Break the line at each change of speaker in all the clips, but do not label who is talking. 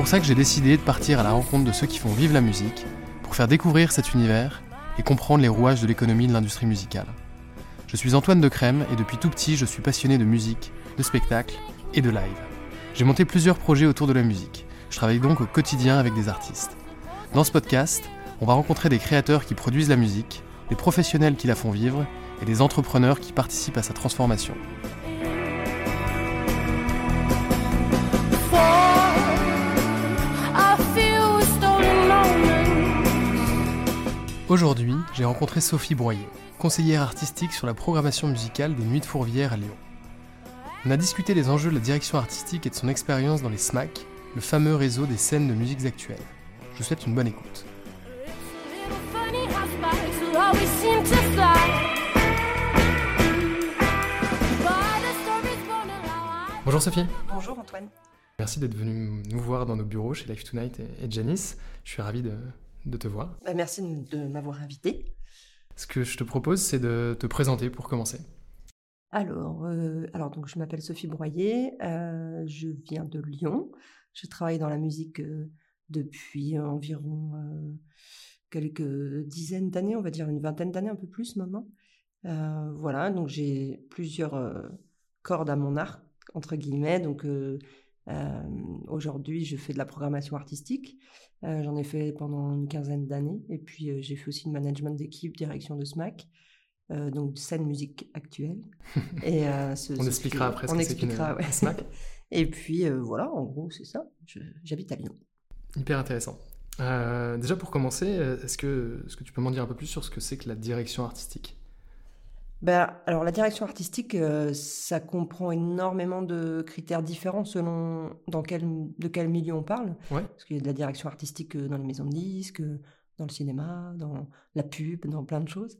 Pour ça que j'ai décidé de partir à la rencontre de ceux qui font vivre la musique, pour faire découvrir cet univers et comprendre les rouages de l'économie de l'industrie musicale. Je suis Antoine de Crème et depuis tout petit je suis passionné de musique, de spectacle et de live. J'ai monté plusieurs projets autour de la musique. Je travaille donc au quotidien avec des artistes. Dans ce podcast, on va rencontrer des créateurs qui produisent la musique, des professionnels qui la font vivre et des entrepreneurs qui participent à sa transformation. Aujourd'hui, j'ai rencontré Sophie Broyer, conseillère artistique sur la programmation musicale des Nuits de Fourvière à Lyon. On a discuté des enjeux de la direction artistique et de son expérience dans les SMAC, le fameux réseau des scènes de musiques actuelles. Je vous souhaite une bonne écoute. Bonjour Sophie.
Bonjour Antoine.
Merci d'être venue nous voir dans nos bureaux chez Life Tonight et Janice. Je suis ravi de, de te voir.
Bah, merci de m'avoir invité.
Ce que je te propose, c'est de te présenter pour commencer.
Alors, euh, alors donc je m'appelle Sophie Broyer, euh, je viens de Lyon. Je travaille dans la musique euh, depuis environ quelques dizaines d'années, on va dire une vingtaine d'années, un peu plus maintenant. Voilà, donc j'ai plusieurs cordes à mon arc, entre guillemets. Donc aujourd'hui, je fais de la programmation artistique. Euh, J'en ai fait pendant une quinzaine d'années. Et puis, euh, j'ai fait aussi le management d'équipe, direction de SMAC. euh, donc, scène musique actuelle. Et, ce-
On
ce
expliquera après ce
on
que
expliquera, ouais.
un SMAC.
Et puis, voilà, en gros, c'est ça. J'habite à Lyon.
Hyper intéressant. Déjà pour commencer, est-ce que, est-ce que tu peux m'en dire un peu plus sur ce que c'est que la direction artistique?
Ben, alors, la direction artistique, euh, ça comprend énormément de critères différents selon dans quel, de quel milieu on parle.
Ouais.
Parce qu'il y a de la direction artistique euh, dans les maisons de disques, euh, dans le cinéma, dans la pub, dans plein de choses.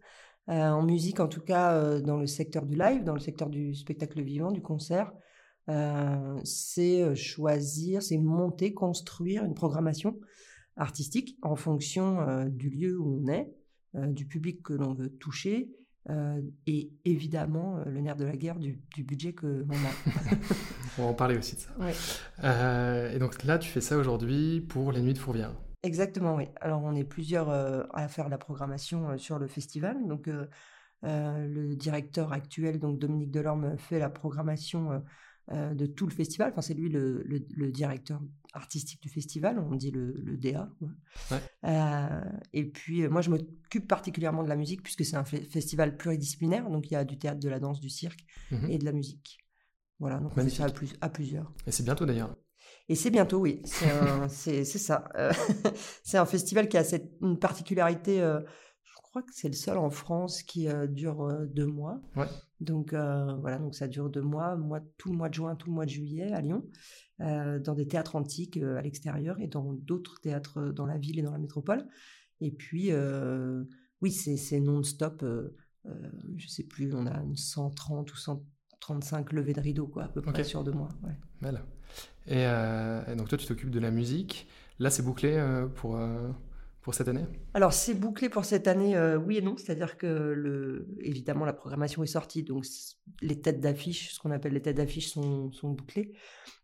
Euh, en musique, en tout cas, euh, dans le secteur du live, dans le secteur du spectacle vivant, du concert, c'est choisir, c'est monter, construire une programmation artistique en fonction du lieu où on est, du public que l'on veut toucher, euh, et évidemment euh, le nerf de la guerre du, du budget que l'on a.
On va en parler aussi de ça.
Ouais.
Euh, et donc là, tu fais ça aujourd'hui pour les Nuits de Fourvière.
Exactement, oui. Alors, on est plusieurs euh, à faire la programmation sur le festival. Donc, le directeur actuel, donc Dominique Delorme, fait la programmation euh, de tout le festival. Enfin, c'est lui le, le- le directeur artistique du festival. On dit le, le DA.
Ouais.
Euh, et puis, euh, moi, je m'occupe particulièrement de la musique puisque c'est un fe- festival pluridisciplinaire. Donc, il y a du théâtre, de la danse, du cirque
Mhm.
et de la musique. Voilà, donc on fait ça à,
Magnifique.
plus- à plusieurs.
Et c'est bientôt d'ailleurs.
Et c'est bientôt, oui. C'est ça. C'est un festival qui a cette, une particularité. euh, crois que c'est le seul en France qui euh, dure euh, deux mois.
Ouais.
Donc euh, voilà, donc ça dure deux mois, mois, tout le mois de juin, tout le mois de juillet à Lyon, dans des théâtres antiques à l'extérieur et dans d'autres théâtres dans la ville et dans la métropole. Et puis, oui, c'est non-stop. je sais plus, on a une 130 ou 135 levées de rideau, quoi, à peu près sur deux mois. ouais.
Et, et donc toi, tu t'occupes de la musique. Là, c'est bouclé pour, pour cette année?
Alors, c'est bouclé pour cette année, euh, oui et non. C'est-à-dire que, le, évidemment, la programmation est sortie. Donc, les têtes d'affiche, ce qu'on appelle les têtes d'affiche, sont, sont bouclées.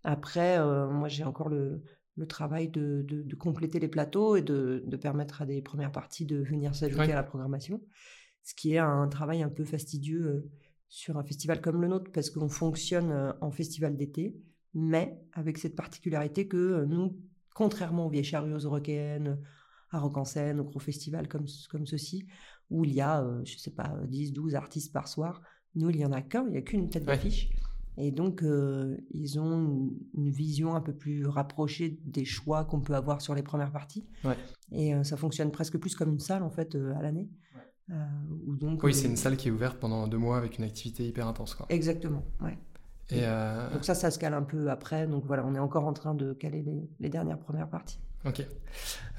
Après, euh, moi, j'ai encore le, le travail de, de- de compléter les plateaux et de, de permettre à des premières parties de venir s'ajouter à la programmation. Ce qui est un travail un peu fastidieux euh, sur un festival comme le nôtre, parce qu'on fonctionne en festival d'été, mais avec cette particularité que nous, contrairement aux vieilles charrues, aux européennes, à Rock en scène, aux gros festivals comme, comme ceci, où il y a, euh, je sais pas, 10, 12 artistes par soir. Nous, il y en a qu'un, il n'y a qu'une tête
Ouais.
d'affiche. Et donc, euh, ils ont une, une vision un peu plus rapprochée des choix qu'on peut avoir sur les premières parties.
Ouais.
Et euh, ça fonctionne presque plus comme une salle, en fait, euh, à l'année. Euh, où donc,
Oui,
euh,
c'est une salle qui est ouverte pendant deux mois avec une activité hyper intense. Quoi.
Exactement, ouais.
Et euh,
Donc ça, ça se cale un peu après. Donc voilà, on est encore en train de caler les, les dernières premières parties.
Ok.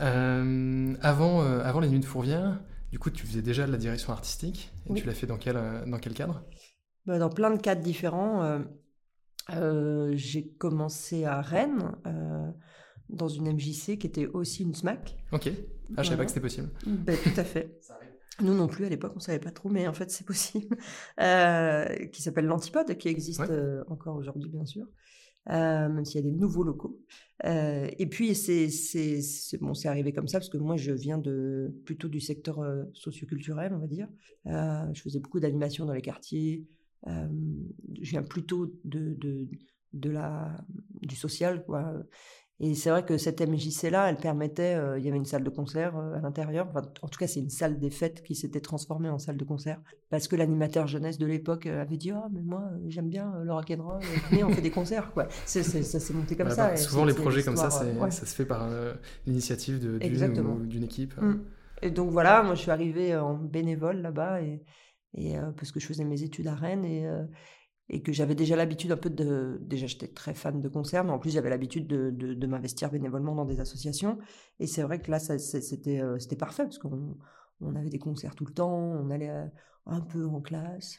Euh, avant, euh, avant les nuits de Fourvière, du coup, tu faisais déjà de la direction artistique. Et
Oui.
tu l'as fait dans quel, euh, dans quel cadre?
Bah, dans plein de cadres différents. euh, j'ai commencé à Rennes, dans une MJC qui était aussi une SMAC.
Ok. Ah, je savais
Voilà.
pas que c'était possible.
Ben, tout à fait. Nous non plus à l'époque, on savait pas trop, mais en fait c'est possible. Qui s'appelle l'Antipode, qui existe
Ouais.
encore aujourd'hui bien sûr, même s'il y a des nouveaux locaux. Et puis c'est bon, arrivé comme ça parce que moi je viens de plutôt du secteur euh, socioculturel, on va dire. Je faisais beaucoup d'animation dans les quartiers. Je viens plutôt de, de de la du social quoi. Et c'est vrai que cette MJC-là, elle permettait, euh, il y avait une salle de concert euh, à l'intérieur, enfin, en tout cas c'est une salle des fêtes qui s'était transformée en salle de concert, parce que l'animateur jeunesse de l'époque euh, avait dit « Ah, mais moi j'aime bien le rock'n'roll, venez on fait des concerts ». quoi. Ça s'est monté comme
Bah,
ça.
bah,
et
souvent, les projets comme ça,
ouais.
ça se fait par euh, l'initiative d'une équipe.
Mm. Et donc voilà, moi je suis arrivée en bénévole là-bas, et, et, parce que je faisais mes études à Rennes, et, et que j'avais déjà l'habitude un peu de... Déjà j'étais très fan de concerts, mais en plus j'avais l'habitude de, de, de m'investir bénévolement dans des associations. Et c'est vrai que là, c'était euh, parfait, parce qu'on on avait des concerts tout le temps, on allait euh, un peu en classe,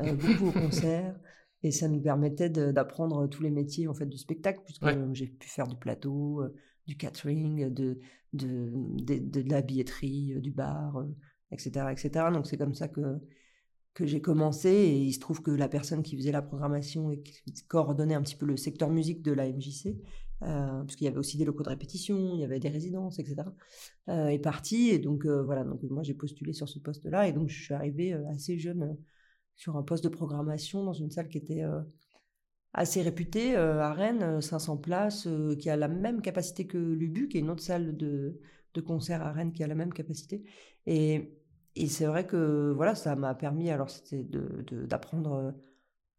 euh, beaucoup au concert. Et ça nous permettait d'apprendre tous les métiers en fait du spectacle, puisque
Ouais.
j'ai pu faire du plateau, euh, du catering, de, de, de, de- la billetterie, euh, du bar, etc., etc. Donc c'est comme ça que, que j'ai commencé et il se trouve que la personne qui faisait la programmation et qui coordonnait un petit peu le secteur musique de la MJC, euh, parce qu'il y avait aussi des locaux de répétition, il y avait des résidences, etc., euh, est partie. Et donc euh, voilà, donc moi j'ai postulé sur ce poste-là et donc je suis arrivée assez jeune sur un poste de programmation dans une salle qui était assez réputée à Rennes, euh, 500 places, qui a la même capacité que l'UBU, qui est une autre salle de, de concert à Rennes qui a la même capacité. Et, et c'est vrai que voilà, ça m'a permis, alors c'était d'apprendre euh,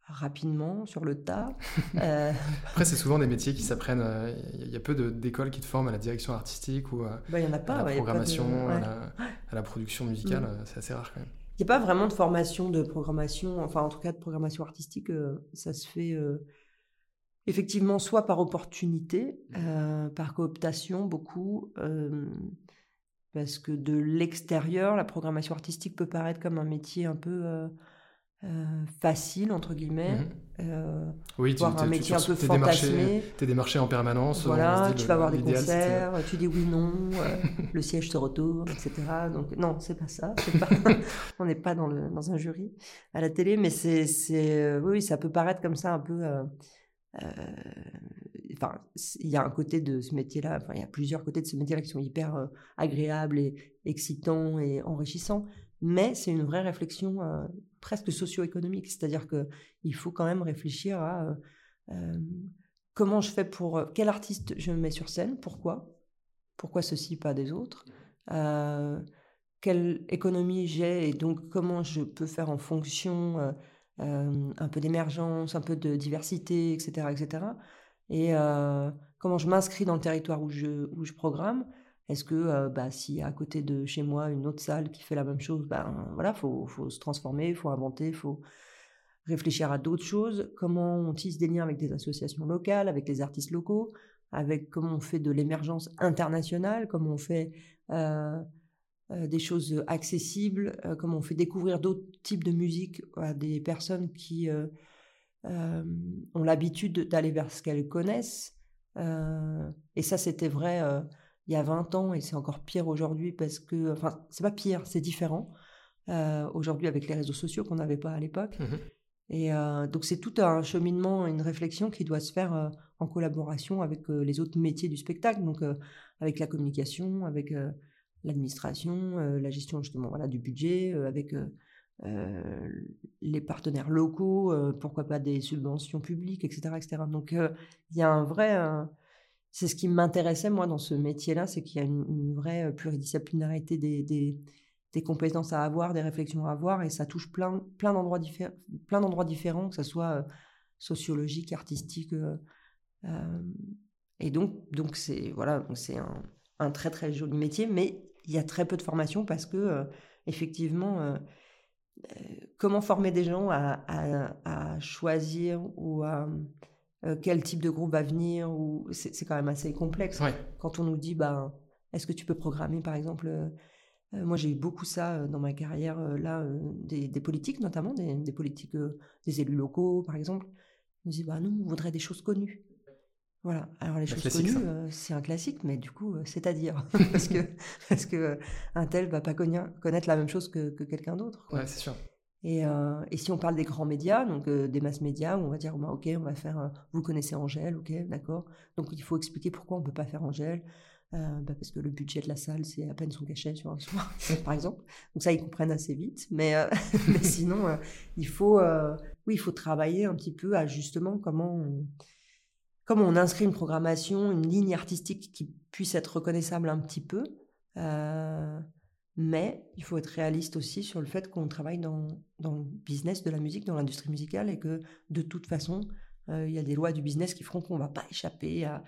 rapidement sur le tas. Euh,
Après, c'est souvent des métiers qui s'apprennent. euh, Il y a peu d'écoles qui te forment à la direction artistique ou à,
bah, en a
à la
ouais, de-
programmation, à, la, à la production musicale.
Mm.
euh, C'est assez rare quand même.
Il n'y a pas vraiment de formation de programmation, enfin en tout cas de programmation artistique, euh, ça se fait euh, effectivement soit par opportunité, euh, par cooptation beaucoup, euh, parce que de l'extérieur, la programmation artistique peut paraître comme un métier un peu euh, euh, facile, entre guillemets, euh,
Oui, tu
un métier
tu-
un peu
démarché-
fantasmé.
T'es démarché en permanence.
Voilà, tu vas voir des concerts, tu dis oui, non, le siège se retourne, etc. Donc non, c'est pas ça. pas- on n'est pas dans, le, dans un jury à la télé, mais c'est, oui, ça peut paraître comme ça un peu. Enfin, il y a un côté de ce métier-là, enfin, il y a plusieurs côtés de ce métier-là qui sont hyper euh, agréables et excitants et enrichissants, mais c'est une vraie réflexion euh, presque socio-économique, c'est-à-dire que il faut quand même réfléchir à euh, comment je fais pour quel artiste je mets sur scène, pourquoi, pourquoi ceci pas des autres, euh, quelle économie j'ai et donc comment je peux faire en fonction un peu d'émergence, un peu de diversité, etc., etc. Et euh, comment je m'inscris dans le territoire où je, où je programme? Est-ce que euh, bah, s'il y a à côté de chez moi une autre salle qui fait la même chose, ben voilà, faut, faut se transformer, il faut inventer, il faut réfléchir à d'autres choses. Comment on tisse des liens avec des associations locales, avec les artistes locaux, avec comment on fait de l'émergence internationale, comment on fait euh, des choses accessibles, comment on fait découvrir d'autres types de musique à des personnes qui euh, ont l'habitude d'aller vers ce qu'elles connaissent. Euh, et ça, c'était vrai euh, il y a 20 ans et c'est encore pire aujourd'hui parce que, enfin, c'est pas pire, c'est différent. aujourd'hui avec les réseaux sociaux qu'on n'avait pas à l'époque.
Mhm.
Et donc c'est tout un cheminement, une réflexion qui doit se faire en collaboration avec les autres métiers du spectacle, donc avec la communication, avec l'administration, la gestion justement voilà du budget, avec les partenaires locaux, pourquoi pas des subventions publiques, etc., etc. Donc il y a un vrai, c'est ce qui m'intéressait moi dans ce métier-là, c'est qu'il y a une, vraie pluridisciplinarité des, compétences à avoir, des réflexions à avoir, et ça touche plein, plein d'endroits différents, plein d'endroits différents, que ce soit euh, euh, et donc, donc c'est voilà, c'est un, très très joli métier, mais il y a très peu de formation parce que effectivement, comment former des gens à, à- à choisir ou à euh, quel type de groupe va venir ou c'est quand même assez complexe.
Ouais.
quand on nous dit bah est-ce que tu peux programmer par exemple euh, euh, moi j'ai eu beaucoup ça euh, dans ma carrière euh, là euh, des, des politiques notamment des, des politiques euh, des élus locaux par exemple. Ils nous disent bah nous on voudrait des choses connues voilà alors les choses connues euh, c'est un classique mais du coup euh, c'est-à-dire parce que parce que euh, un tel va pas conna- connaître la même chose que, que quelqu'un d'autre.
Ouais, c'est sûr.
Et, et si on parle des grands médias, donc des masses médias, où on va dire, bah, ok, on va faire, vous connaissez Angèle, ok, d'accord. Donc il faut expliquer pourquoi on ne peut pas faire Angèle, bah, parce que le budget de la salle, c'est à peine son cachet sur un soir, par exemple. Donc ça, ils comprennent assez vite. Mais, mais sinon, il faut, oui, il faut travailler un petit peu à justement comment on, comment on inscrit une programmation, une ligne artistique qui puisse être reconnaissable un petit peu. Euh, mais il faut être réaliste aussi sur le fait qu'on travaille dans, dans le business de la musique, dans l'industrie musicale, et que de toute façon, euh, il y a des lois du business qui feront qu'on ne va pas échapper à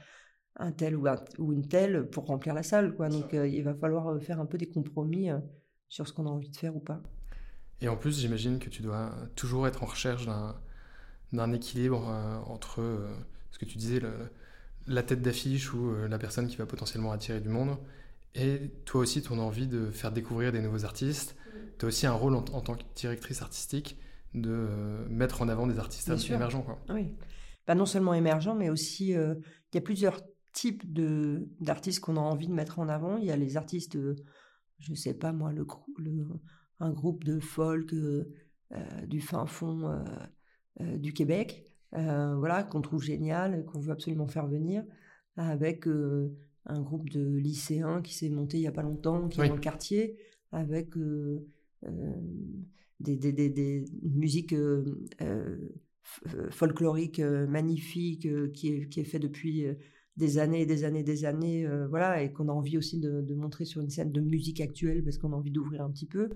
un tel ou, un- ou une telle pour remplir la salle. Quoi. Donc euh, il va falloir faire un peu des compromis sur ce qu'on a envie de faire ou pas.
Et en plus, j'imagine que tu dois toujours être en recherche d'un d'un équilibre entre ce que tu disais, le- la tête d'affiche ou euh, la personne qui va potentiellement attirer du monde, et toi aussi ton envie de faire découvrir des nouveaux artistes. Tu as aussi un rôle en, en tant que directrice artistique de euh, mettre en avant des artistes
Bien
émergents. Quoi.
Oui. Bah, non seulement émergent, mais aussi euh, il y a plusieurs types d'artistes qu'on a envie de mettre en avant. Il y a les artistes, euh, je sais pas moi, le, un groupe de folk euh, du fin fond du Québec, euh, voilà, qu'on trouve génial, qu'on veut absolument faire venir, avec euh, un groupe de lycéens qui s'est monté il y a pas longtemps, qui
Oui.
est dans le quartier, avec euh, des, des, des, des musiques euh, euh, f- euh, folklorique euh, magnifique euh, qui, est, qui est fait depuis des années et des années et des années, euh, voilà, et qu'on a envie aussi de, de montrer sur une scène de musique actuelle parce qu'on a envie d'ouvrir un petit peu.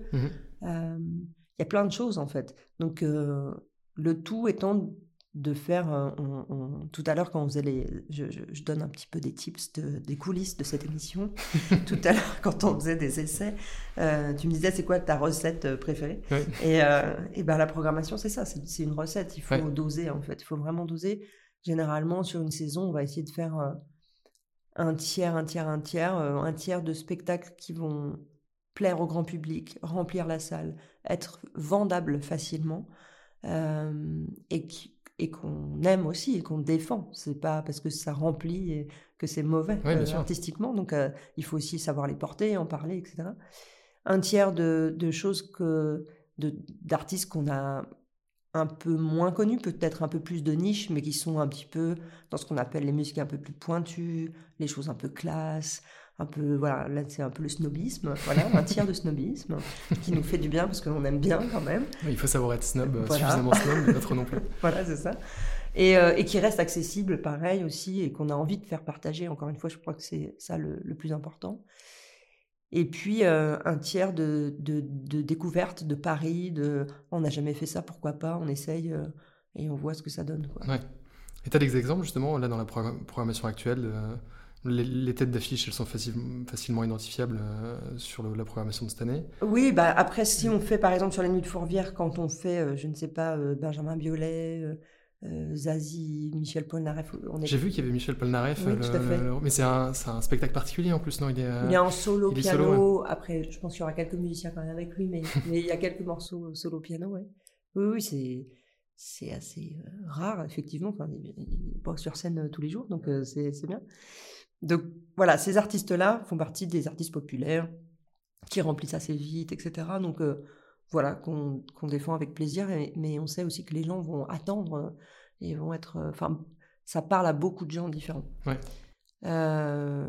Euh, Il y a plein de choses en fait. Donc euh, le tout étant de faire, euh, on- on- tout à l'heure quand on faisait les, je, je- je donne un petit peu des tips, de- des coulisses de cette émission. tout à l'heure quand on faisait des essais, euh, tu me disais c'est quoi ta recette euh, préférée? Et, euh, et ben la programmation, c'est ça, c'est une recette. Il faut doser en fait. Il faut vraiment doser. Généralement, sur une saison, on va essayer de faire euh, un tiers, un tiers, un tiers, un tiers de spectacles qui vont plaire au grand public, remplir la salle, être vendables facilement et qui- et qu'on aime aussi et qu'on défend. C'est pas parce que ça remplit et que c'est mauvais euh, artistiquement. Donc, euh, il faut aussi savoir les porter, en parler, etc un tiers de, de choses que d'artistes qu'on a un peu moins connus, peut-être un peu plus de niche, mais qui sont un petit peu dans ce qu'on appelle les musiques un peu plus pointues, les choses un peu classe, un peu voilà, là c'est un peu le snobisme, voilà, un tiers de snobisme qui nous fait du bien parce qu'on aime bien quand même.
Il faut savoir être snob, euh,
Voilà.
suffisamment snob, mais l'autre non plus.
Voilà, c'est ça. Et, euh, et qui reste accessible, pareil aussi, et qu'on a envie de faire partager. Encore une fois, je crois que c'est ça le, le plus important. Et puis euh, un tiers de, de, de découverte de Paris, de on n'a jamais fait ça, pourquoi pas, on essaye euh, et on voit ce que ça donne. Quoi.
Ouais. Et tu as des exemples justement, là dans la progr- programmation actuelle, les, les têtes d'affiche, elles sont facile- facilement identifiables euh, sur le- la programmation de cette année.
Oui, bah après, si on fait par exemple sur la nuit de Fourvière, quand on fait, euh, je ne sais pas, euh, Benjamin Biolay, Zazie, Michel Polnareff, est
J'ai vu qu'il y avait Michel Polnareff,
Oui, tout à
le- mais c'est un, spectacle particulier en plus, non? Il est,
Il est en solo
il est
piano.
solo,
Après, je pense qu'il y aura quelques musiciens quand même avec lui, mais, mais il y a quelques morceaux solo piano, ouais. Oui, oui, c'est c'est assez rare, effectivement. Enfin, il, il est pas sur scène tous les jours, donc c'est bien. Donc voilà, ces artistes-là font partie des artistes populaires qui remplissent assez vite, etc. Donc euh, voilà, qu'on défend avec plaisir, et- mais on sait aussi que les gens vont attendre euh, et vont être. euh, Enfin, ça parle à beaucoup de gens différents.
Ouais.
Euh,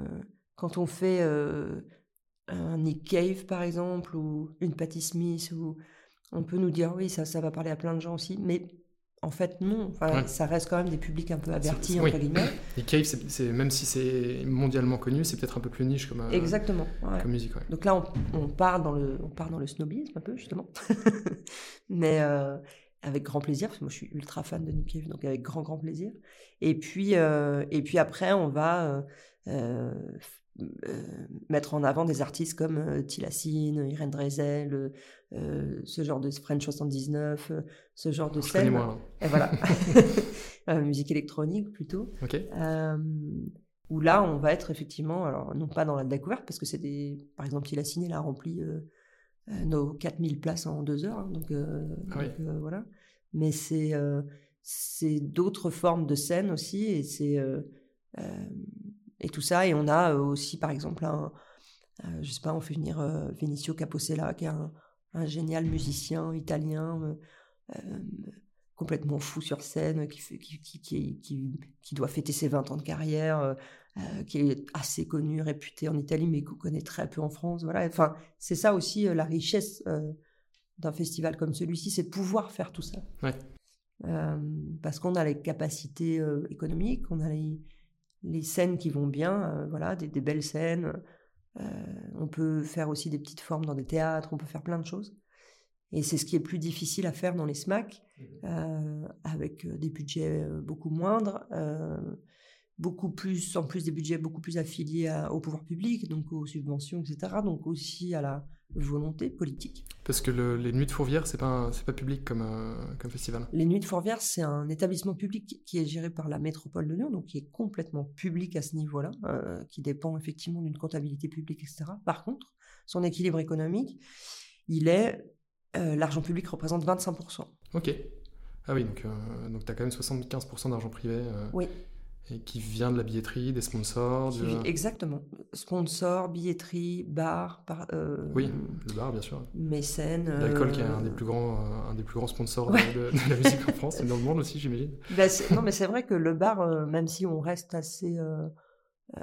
quand on fait euh, un Nick Cave, par exemple, ou une Patti Smith, ou on peut nous dire oui, ça, ça va parler à plein de gens aussi, mais en fait, non. Enfin,
Ouais.
Ça reste quand même des publics un peu avertis, entre
oui.
guillemets.
Et Cave, c'est- même si c'est mondialement connu, c'est peut-être un peu plus niche comme, euh,
Exactement. ouais.
comme musique. ouais.
Donc là, on, on part dans le, on part dans le snobisme un peu justement, mais euh, avec grand plaisir, parce que moi je suis ultra fan de Nick Cave, donc avec grand grand plaisir. Et puis, euh, et puis après, on va euh, mettre en avant des artistes comme Tilassine, Irène Drezel, euh, ce genre de French 79, euh, ce genre de scène. Et voilà, Euh, musique électronique plutôt.
Ok.
Euh, où là, on va être effectivement, alors non pas dans la découverte, parce que c'est des. Par exemple, il a rempli euh, euh, nos 4000 places en deux heures. hein, donc,
Ah oui.
donc, voilà. Mais c'est c'est d'autres formes de scène aussi. Et c'est. euh, euh, et tout ça. Et on a aussi, par exemple, un. euh, je sais pas, on fait venir Vinicio Capocella, qui est un, un génial musicien italien. euh, euh, complètement fou sur scène, qui, fait, qui, qui, qui, qui, qui doit fêter ses 20 ans de carrière, euh, qui est assez connu, réputé en Italie, mais qu'on connaît très peu en France. Voilà. Enfin, c'est ça aussi la richesse d'un festival comme celui-ci, c'est de pouvoir faire tout ça.
Ouais.
Parce qu'on a les capacités économiques, on a les, les scènes qui vont bien, euh, voilà, des, des belles scènes. Euh, on peut faire aussi des petites formes dans des théâtres, on peut faire plein de choses. Et c'est ce qui est plus difficile à faire dans les SMAC, euh, avec euh, des budgets beaucoup moindres, euh, beaucoup plus, en plus des budgets beaucoup plus affiliés à- au pouvoir public, donc aux subventions, etc. Donc aussi à la volonté politique.
Parce que le- les Nuits de Fourvière, c'est pas, c'est pas public comme, euh, comme festival.
Les Nuits de Fourvière, c'est un établissement public qui est géré par la métropole de Lyon, donc qui est complètement public à ce niveau-là, euh, qui dépend effectivement d'une comptabilité publique, etc. Par contre, son équilibre économique, il est... euh, L'argent public représente 25%.
Ok. Ah oui, donc, donc tu as quand même 75% d'argent privé
Oui.
Et qui vient de la billetterie, des sponsors.
Exactement. Sponsor, billetterie, bar, par, euh,
Oui, le bar, bien sûr.
mécène.
L'alcool qui est
euh,
un des plus grands, euh, un des plus grands sponsors de-
Ouais.
de, de la musique en France et dans le monde aussi, j'imagine.
Bah, non, mais c'est vrai que le bar, euh, même si on reste assez. euh, euh,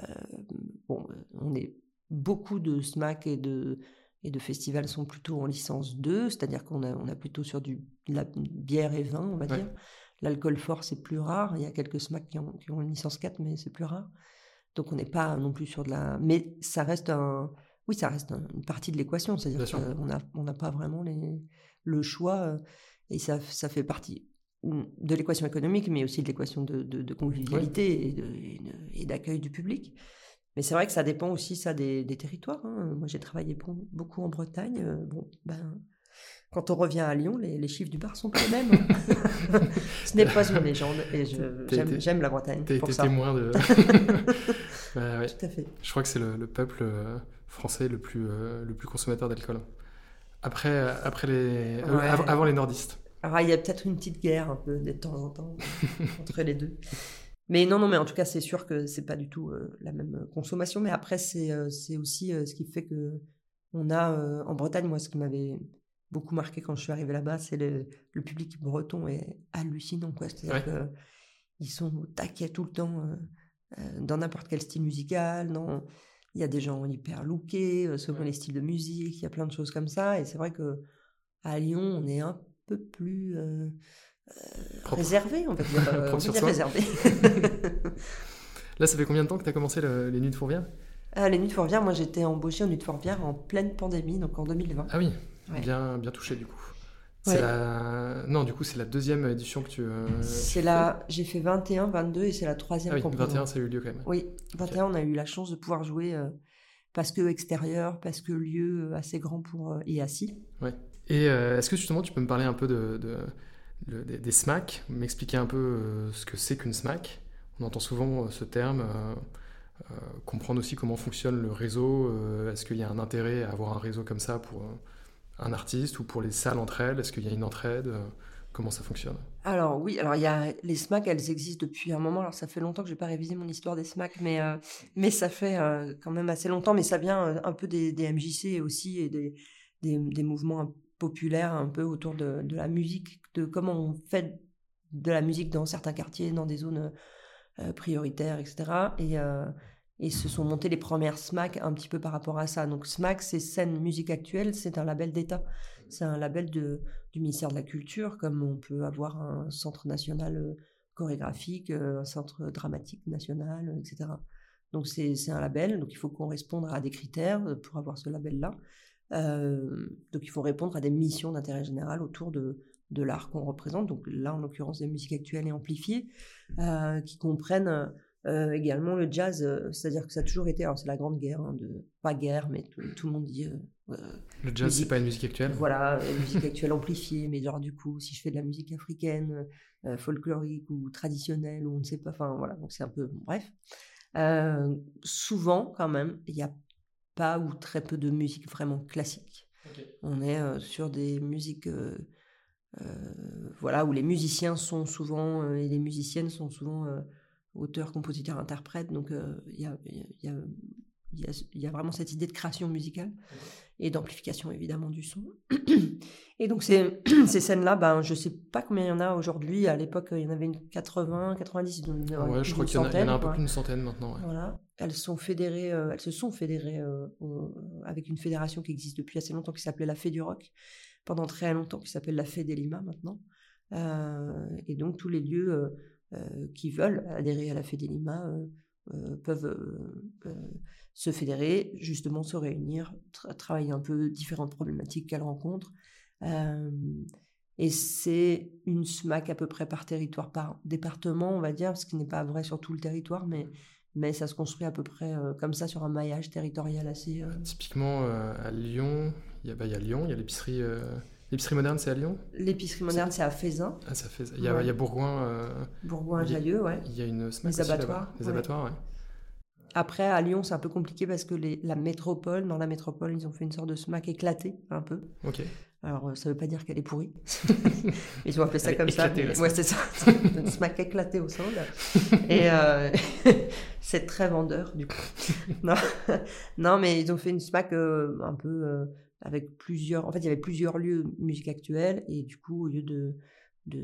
bon, euh, on est beaucoup de SMAC et de, et de festivals sont plutôt en licence 2, c'est-à-dire qu'on a, on a plutôt sur du, de la bière et vin, on va
Ouais.
dire. L'alcool fort, c'est plus rare. Il y a quelques SMAC qui ont, qui ont une licence 4, mais c'est plus rare. Donc on n'est pas non plus sur de la. Mais ça reste un. Oui, ça reste un- une partie de l'équation. C'est-à-dire qu'on n'a on n'a pas vraiment les, le choix. euh, Et ça, ça fait partie mm, de l'équation économique, mais aussi de l'équation de, de- de convivialité et d'accueil du public. Mais c'est vrai que ça dépend aussi ça des, des territoires. hein. Moi, j'ai travaillé pour- beaucoup en Bretagne. euh, Bon, ben, quand on revient à Lyon, les, les chiffres du bar sont pas les mêmes. hein. Ce n'est pas une légende et j'aime la Bretagne
T'as
pour
été
ça.
témoin de. Ouais, ouais.
Tout à fait.
Je crois que c'est le, le peuple euh, français le plus, euh, le plus consommateur d'alcool. Après, euh, après les,
Ouais.
avant, avant les nordistes.
Alors, il y a peut-être une petite guerre un peu de temps en temps entre les deux. Mais non, non, mais en tout cas, c'est sûr que c'est pas du tout euh, la même consommation. Mais après, c'est euh, c'est aussi euh, ce qui fait que on a en Bretagne, moi, ce qui m'avait beaucoup marqué quand je suis arrivée là-bas, c'est le, le public breton est hallucinant, quoi. C'est-à-dire que ils sont au taquet tout le temps euh, euh, dans n'importe quel style musical. dans- Il y a des gens hyper lookés euh, selon
Ouais.
les styles de musique. Il y a plein de choses comme ça. Et c'est vrai que à Lyon, on est un peu plus euh, euh, réservé, on va dire. on va dire réservé.
Là, ça fait combien de temps que tu as commencé le- les Nuits de Fourvière?
Ah, les Nuits de Fourvière, moi j'étais embauchée aux Nuits de Fourvière en pleine pandémie, donc en 2020.
Ah oui,
Ouais.
bien, bien touché du coup.
Ouais.
la... Non, du coup, c'est la deuxième édition que tu. euh,
C'est la... J'ai fait 21, 22 et c'est la troisième
Ah oui,
qu'on
21, ça a eu lieu quand même.
Oui, 21, on a eu la chance de pouvoir jouer euh, parce que extérieur, parce que lieu euh, assez grand pour euh, et assis.
Et euh, est-ce que justement tu peux me parler un peu de, des, des SMAC, m'expliquer un peu ce que c'est qu'une SMAC On entend souvent ce terme, comprendre aussi comment fonctionne le réseau. est-ce qu'il y a un intérêt à avoir un réseau comme ça pour un artiste ou pour les salles entre elles Est-ce qu'il y a une entraide euh, Comment ça fonctionne?
Alors oui, alors il y a les SMAC, elles existent depuis un moment. Alors ça fait longtemps que j'ai pas révisé mon histoire des SMAC, mais euh, mais ça fait euh, quand même assez longtemps. Mais ça vient un peu des, MJC aussi et des, des, mouvements populaires un peu autour de, de la musique, de comment on fait de la musique dans certains quartiers, dans des zones prioritaires, etc. Et et se sont montées les premières SMAC un petit peu par rapport à ça. Donc SMAC, c'est Scène Musique Actuelle, c'est un label d'État. C'est un label du ministère de la Culture, comme on peut avoir un centre national euh, chorégraphique, euh, un centre dramatique national, euh, etc. Donc c'est un label, donc il faut correspondre à des critères pour avoir ce label-là. Donc il faut répondre à des missions d'intérêt général autour de, l'art qu'on représente, donc là en l'occurrence des musiques actuelles et amplifiées, qui comprennent euh, également le jazz, euh, c'est-à-dire que ça a toujours été, alors c'est la grande guerre, hein, de, pas guerre, mais tout, tout le monde dit... euh,
Le jazz, c'est pas une musique actuelle
voilà, euh, musique actuelle amplifiée, mais genre du coup, si je fais de la musique africaine, folklorique ou traditionnelle, ou on ne sait pas, enfin voilà, donc c'est un peu, bon, bref. Souvent, quand même, il n'y a pas ou très peu de musique vraiment classique. On est sur des musiques, voilà, où les musiciens sont souvent, et les musiciennes sont souvent euh, auteurs, compositeurs, interprètes, donc euh, il y, a, y, a, y, a, il y a vraiment cette idée de création musicale et d'amplification évidemment du son. Et donc ces, ces scènes-là, ben, je sais pas combien il y en a aujourd'hui. À l'époque, il y en avait une 80, 90. donc a
Ouais, je crois qu'il y, en a- un peu plus d'une centaine maintenant. ouais.
Voilà. Elles sont fédérées, euh, elles se sont fédérées euh, au- avec une fédération qui existe depuis assez longtemps qui s'appelait la Fée du Rock, pendant très longtemps qui s'appelle la Fée des Lima maintenant. Euh, et donc tous les lieux euh, euh, qui veulent adhérer à la Fée des Lima euh, euh, peuvent euh, euh, se fédérer, justement se réunir, tra- travailler un peu différentes problématiques qu'elles rencontrent. Euh, et c'est une SMAC à peu près par territoire, par département, on va dire, ce qui n'est pas vrai sur tout le territoire, mais, mais ça se construit à peu près euh, comme ça sur un maillage territorial assez. euh,
Typiquement, euh, à Lyon, bah, il y a Lyon, il y a l'épicerie. L'épicerie moderne, c'est à Lyon?
L'épicerie moderne, c'est à Fézin,
Ah, ça fait. Il y a,
Ouais.
il y a Bourgoin. euh,
Bourgoin-Jallieu, ouais.
il y a une SMAC
Les
aussi,
abattoirs,
Les
ouais.
abattoirs, ouais.
Après, à Lyon, c'est un peu compliqué parce que les- la métropole, dans la métropole, ils ont fait une sorte de SMAC éclaté, un peu.
Ok.
Alors, euh, ça veut pas dire qu'elle est pourrie. ils ont appelé ça
Elle
comme ça.
éclatée,
mais- Ouais, c'est ça. Une smack éclatée au sol. Et euh, c'est très vendeur, du coup. non. non, mais ils ont fait une smack euh, un peu avec plusieurs. En fait, il y avait plusieurs lieux musique actuelle. Et du coup, au lieu de, de,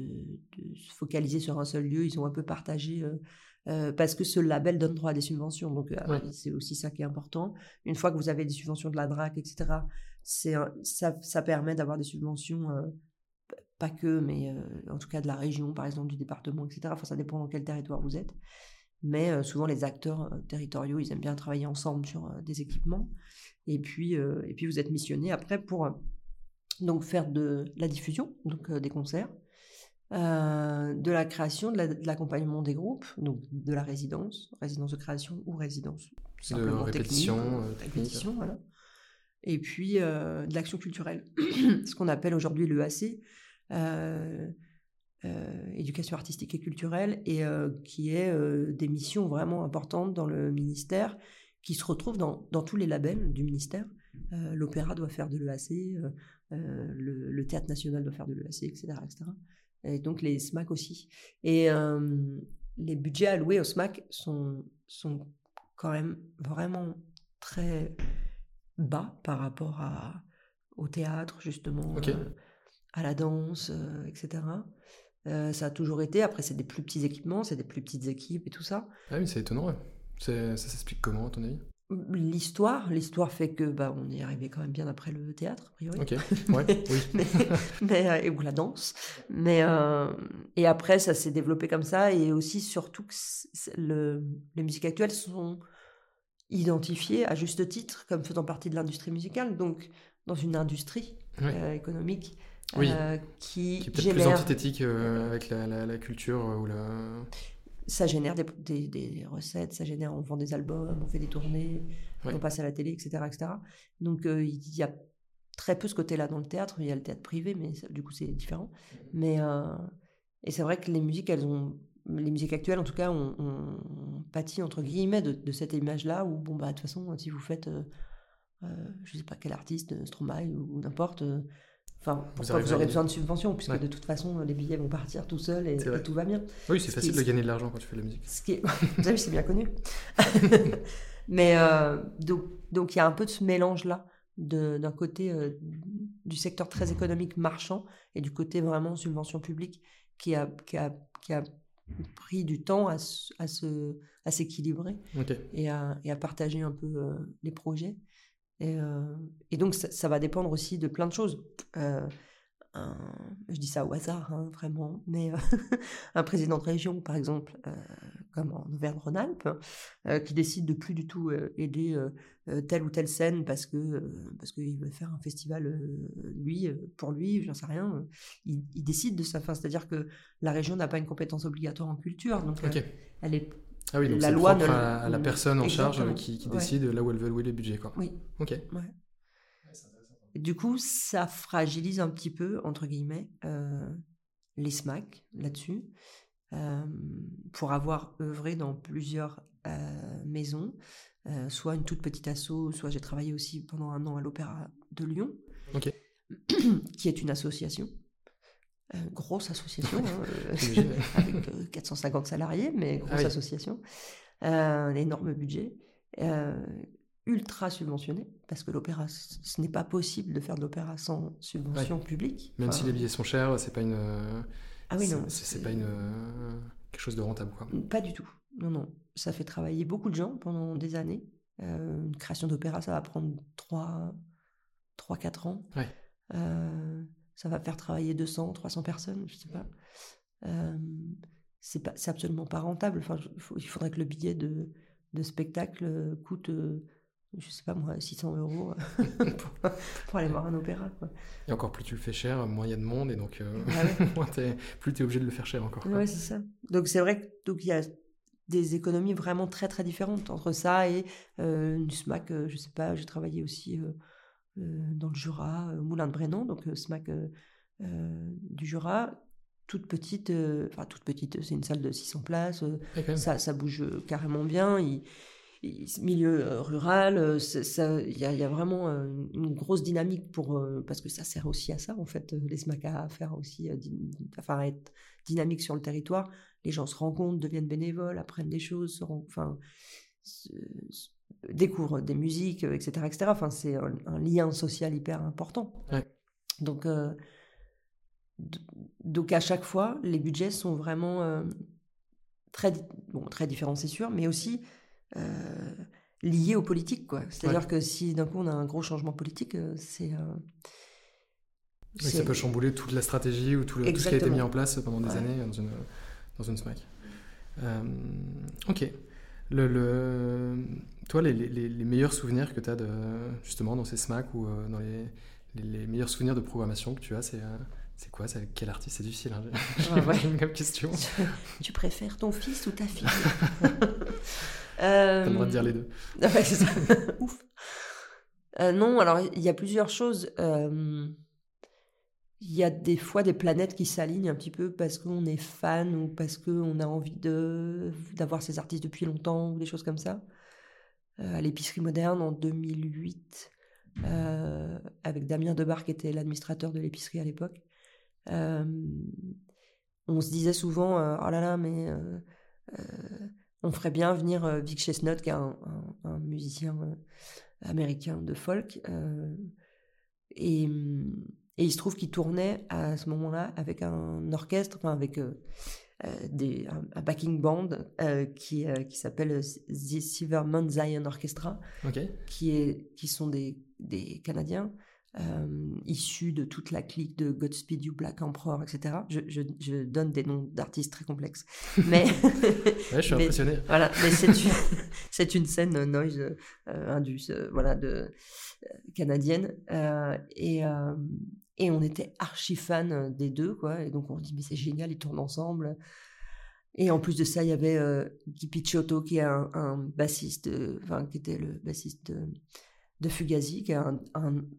de se focaliser sur un seul lieu, ils ont un peu partagé. euh, euh, parce que ce label donne droit à des subventions. Donc, euh,
Ouais.
c'est aussi ça qui est important. Une fois que vous avez des subventions de la DRAC, etc., c'est ça, ça permet d'avoir des subventions, euh, pas que, mais en tout cas de la région, par exemple, du département, etc. Enfin, ça dépend dans quel territoire vous êtes. Mais souvent, les acteurs territoriaux, ils aiment bien travailler ensemble sur des équipements. Et puis, euh, et puis, vous êtes missionné après pour euh, donc faire de la diffusion, donc euh, des concerts, euh, de la création, de la- de l'accompagnement des groupes, donc de la résidence, résidence de création ou résidence
De
simplement
répétition,
technique,
euh, technique.
répétition, voilà. Et puis euh, de l'action culturelle, ce qu'on appelle aujourd'hui l'EAC, éducation artistique et culturelle, et qui est des missions vraiment importantes dans le ministère, qui se retrouvent dans, dans tous les labels du ministère. Euh, L'opéra doit faire de l'EAC, euh, euh, le, le théâtre national doit faire de l'EAC, etc., etc. Et donc les SMAC aussi. Et les budgets alloués au SMAC sont, sont quand même vraiment très bas par rapport à, au théâtre, justement, euh, à la danse, euh, etc. Euh, ça a toujours été. Après, c'est des plus petits équipements, c'est des plus petites équipes et tout ça.
Ah oui, c'est étonnant. ouais. Ça s'explique comment, à ton avis?
L'histoire, l'histoire fait que bah, on est arrivé quand même bien après le théâtre, a priori.
Ok. Ouais, oui.
mais, mais, euh, ou la danse. Mais, euh, et après, ça s'est développé comme ça. Et aussi, surtout, que le, les musiques actuelles sont identifiées à juste titre comme faisant partie de l'industrie musicale. Donc, dans une industrie euh, économique
Oui.
euh, qui,
Qui est peut-être plus antithétique avec la, la- la culture ou la.
Ça génère des, des, des recettes, ça génère, on vend des albums, on fait des tournées,
Ouais.
on passe à la télé, etc. etc. Donc, euh, il y a très peu ce côté-là dans le théâtre. Il y a le théâtre privé, mais ça- du coup, c'est différent. Mais, euh, et c'est vrai que les musiques, elles ont. Les musiques actuelles, en tout cas, ont, ont pâti, entre guillemets, de, de cette image-là où, bon, bah, de toute façon, si vous faites, euh, euh, je sais pas quel artiste, Stromae ou, n'importe. Enfin, pourquoi vous
à
aurez besoin de subventions, puisque
Ouais.
de toute façon, les billets vont partir tout seuls et, tout va bien.
Oui, c'est
Ce
facile
qui-
de gagner de l'argent quand tu fais de la musique.
Ce qui est... Vous avez vu, c'est bien connu. Mais euh, donc, donc il y a un peu de ce mélange-là, d'un côté euh, du secteur très économique marchand et du côté vraiment subvention publique qui a, qui a, qui a pris du temps à, s'équilibrer
Ok.
et à, et à partager un peu euh, les projets. Et, euh, et donc, ça, ça va dépendre aussi de plein de choses. Euh, un- je dis ça au hasard, hein, vraiment, mais euh, un président de région, par exemple, comme en Auvergne-Rhône-Alpes, qui décide de plus du tout aider telle ou telle scène parce que parce qu'il veut faire un festival lui pour lui, j'en sais rien. il, il décide de ça. Enfin, c'est-à-dire que la région n'a pas une compétence obligatoire en culture, donc elle est
Ah oui, donc
la loi
propre
ne-
à, la personne en charge
Exactement.
euh, qui, qui
Ouais.
décide là où elle veut louer les budgets. Quoi.
oui.
Ok.
Du coup, ça fragilise un petit peu, entre guillemets, euh, les SMAC là-dessus. Euh, pour avoir œuvré dans plusieurs euh, maisons, soit une toute petite asso, soit j'ai travaillé aussi pendant un an à l'Opéra de Lyon, qui est une association, euh, grosse association, hein, euh, avec euh, 450 salariés, mais grosse
Ah oui.
association, euh, un énorme budget, euh, ultra subventionné, parce que l'opéra, ce n'est pas possible de faire de l'opéra sans subvention publique.
Même
Enfin,
si les billets sont chers, c'est pas une.
Ah oui, non.
C'est pas une euh, quelque chose de rentable quoi.
Pas du tout. Non, non. Ça fait travailler beaucoup de gens pendant des années. Euh, une création d'opéra, ça va prendre 3-4 ans.
Ouais.
Euh, ça va faire travailler 200, 300 personnes, je sais pas. Euh, c'est pas, c'est absolument pas rentable. Enfin, je- faut- il faudrait que le billet de, de spectacle coûte, euh, je sais pas moi, 600 euros pour, pour aller voir un opéra. Quoi.
Et encore plus tu le fais cher, moins il y a de monde et donc euh,
Ah ouais.
moins t'es- plus tu es obligé de le faire cher encore.
Ouais, c'est ça. Donc c'est vrai que donc il y a des économies vraiment très très différentes entre ça et euh, une SMAC. euh, je sais pas, j'ai travaillé aussi dans le Jura, euh, Moulin de Brennan, donc euh, SMAC euh, euh, du Jura, toute petite, euh, enfin toute petite, c'est une salle de 600 places. euh, ça, ça bouge euh, carrément bien. Il, il- milieu euh, rural, euh, il y, a, il y a vraiment euh, une grosse dynamique pour euh, parce que ça sert aussi à ça en fait, euh, les SMAC à faire aussi, euh, à être dynamique sur le territoire. Les gens se rencontrent, deviennent bénévoles, apprennent des choses, se enfin se- découvrent des musiques, euh, etc., etc. Enfin c'est un, un lien social hyper important.
Ouais.
Donc euh, donc à chaque fois, les budgets sont vraiment euh, très, bon, très différents, c'est sûr, mais aussi euh, liés aux politiques. quoi. C'est-à-dire
Ouais.
que si d'un coup on a un gros changement politique, c'est.
Oui, ça peut chambouler toute la stratégie ou tout, le- tout ce qui a été mis en place pendant des
Ouais.
années dans une, dans une SMAC. Ok. Le, le- toi, les, les- les meilleurs souvenirs que tu as de, justement dans ces SMAC ou euh, dans les, meilleurs souvenirs de programmation que tu as, c'est euh, c'est quoi? C'est avec quel artiste? C'est difficile. Hein
Ah ouais.
J'ai comme question.
tu préfères ton fils ou ta fille?
T'as le droit de dire les deux.
Ah ouais, c'est ça. Ouf. Euh, non, alors il y a plusieurs choses. Euh, Il y a des fois des planètes qui s'alignent un petit peu parce qu'on est fan ou parce qu'on a envie de d'avoir ces artistes depuis longtemps ou des choses comme ça. Euh, à l'épicerie moderne en 2008, euh, avec Damien Debar qui était l'administrateur de l'épicerie à l'époque. euh, on se disait souvent, oh là là, mais on ferait bien venir Vic Chestnut, qui est un, musicien américain de folk. et, il se trouve qu'il tournait à ce moment-là avec un orchestre, enfin avec des, un, un backing band euh, qui, euh, qui s'appelle The Silverman Zion Orchestra, qui, est, qui sont des, des Canadiens. euh, issus de toute la clique de Godspeed You Black Emperor, etc. Je, je, je donne des noms d'artistes très complexes. Mais
Ouais, je suis
Mais-
impressionné.
voilà, mais c'est une, c'est une scène euh, noise euh, indus, euh, voilà, de, euh, canadienne. euh, et, euh, et on était archi fans des deux, quoi. Et donc on se dit, mais c'est génial, ils tournent ensemble. Et en plus de ça, il y avait euh, Guy Picciotto, qui est un, bassiste, enfin, qui était le bassiste de, de Fugazi, qui est un,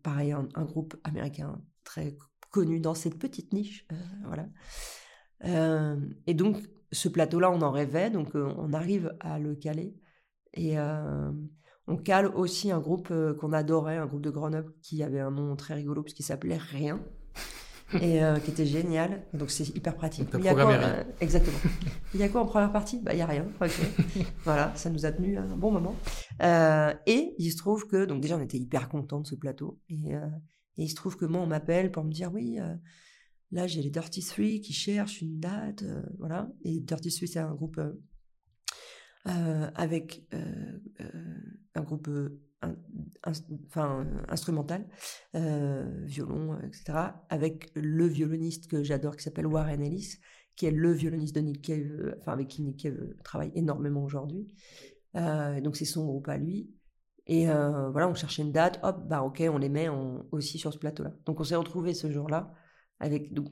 pareil, un, groupe américain très connu dans cette petite niche. euh, voilà. Et donc, ce plateau-là, on en rêvait, donc on arrive à le caler. Et on cale aussi un groupe euh, qu'on adorait, un groupe de Grenoble qui avait un nom très rigolo parce qu'il s'appelait Rien. et euh, qui était génial. Donc c'est hyper pratique. Il y a quoi, euh, exactement. Il y a quoi en première partie? Bah il y a rien. Voilà, ça nous a tenu un bon moment. Euh, et il se trouve que donc déjà on était hyper contents de ce plateau et, et il se trouve que moi on m'appelle pour me dire oui. Là, j'ai les Dirty Three qui cherchent une date, voilà. Et Dirty Three, c'est un groupe euh, avec euh, euh, un groupe enfin, instrumental, violon, etc. Avec le violoniste que j'adore qui s'appelle Warren Ellis, qui est le violoniste de Nick Cave, enfin avec qui Nick Cave travaille énormément aujourd'hui. Donc c'est son groupe à lui. Et voilà, on cherchait une date, hop, bah ok, on les met aussi sur ce plateau-là. Donc on s'est retrouvés ce jour-là avec nous.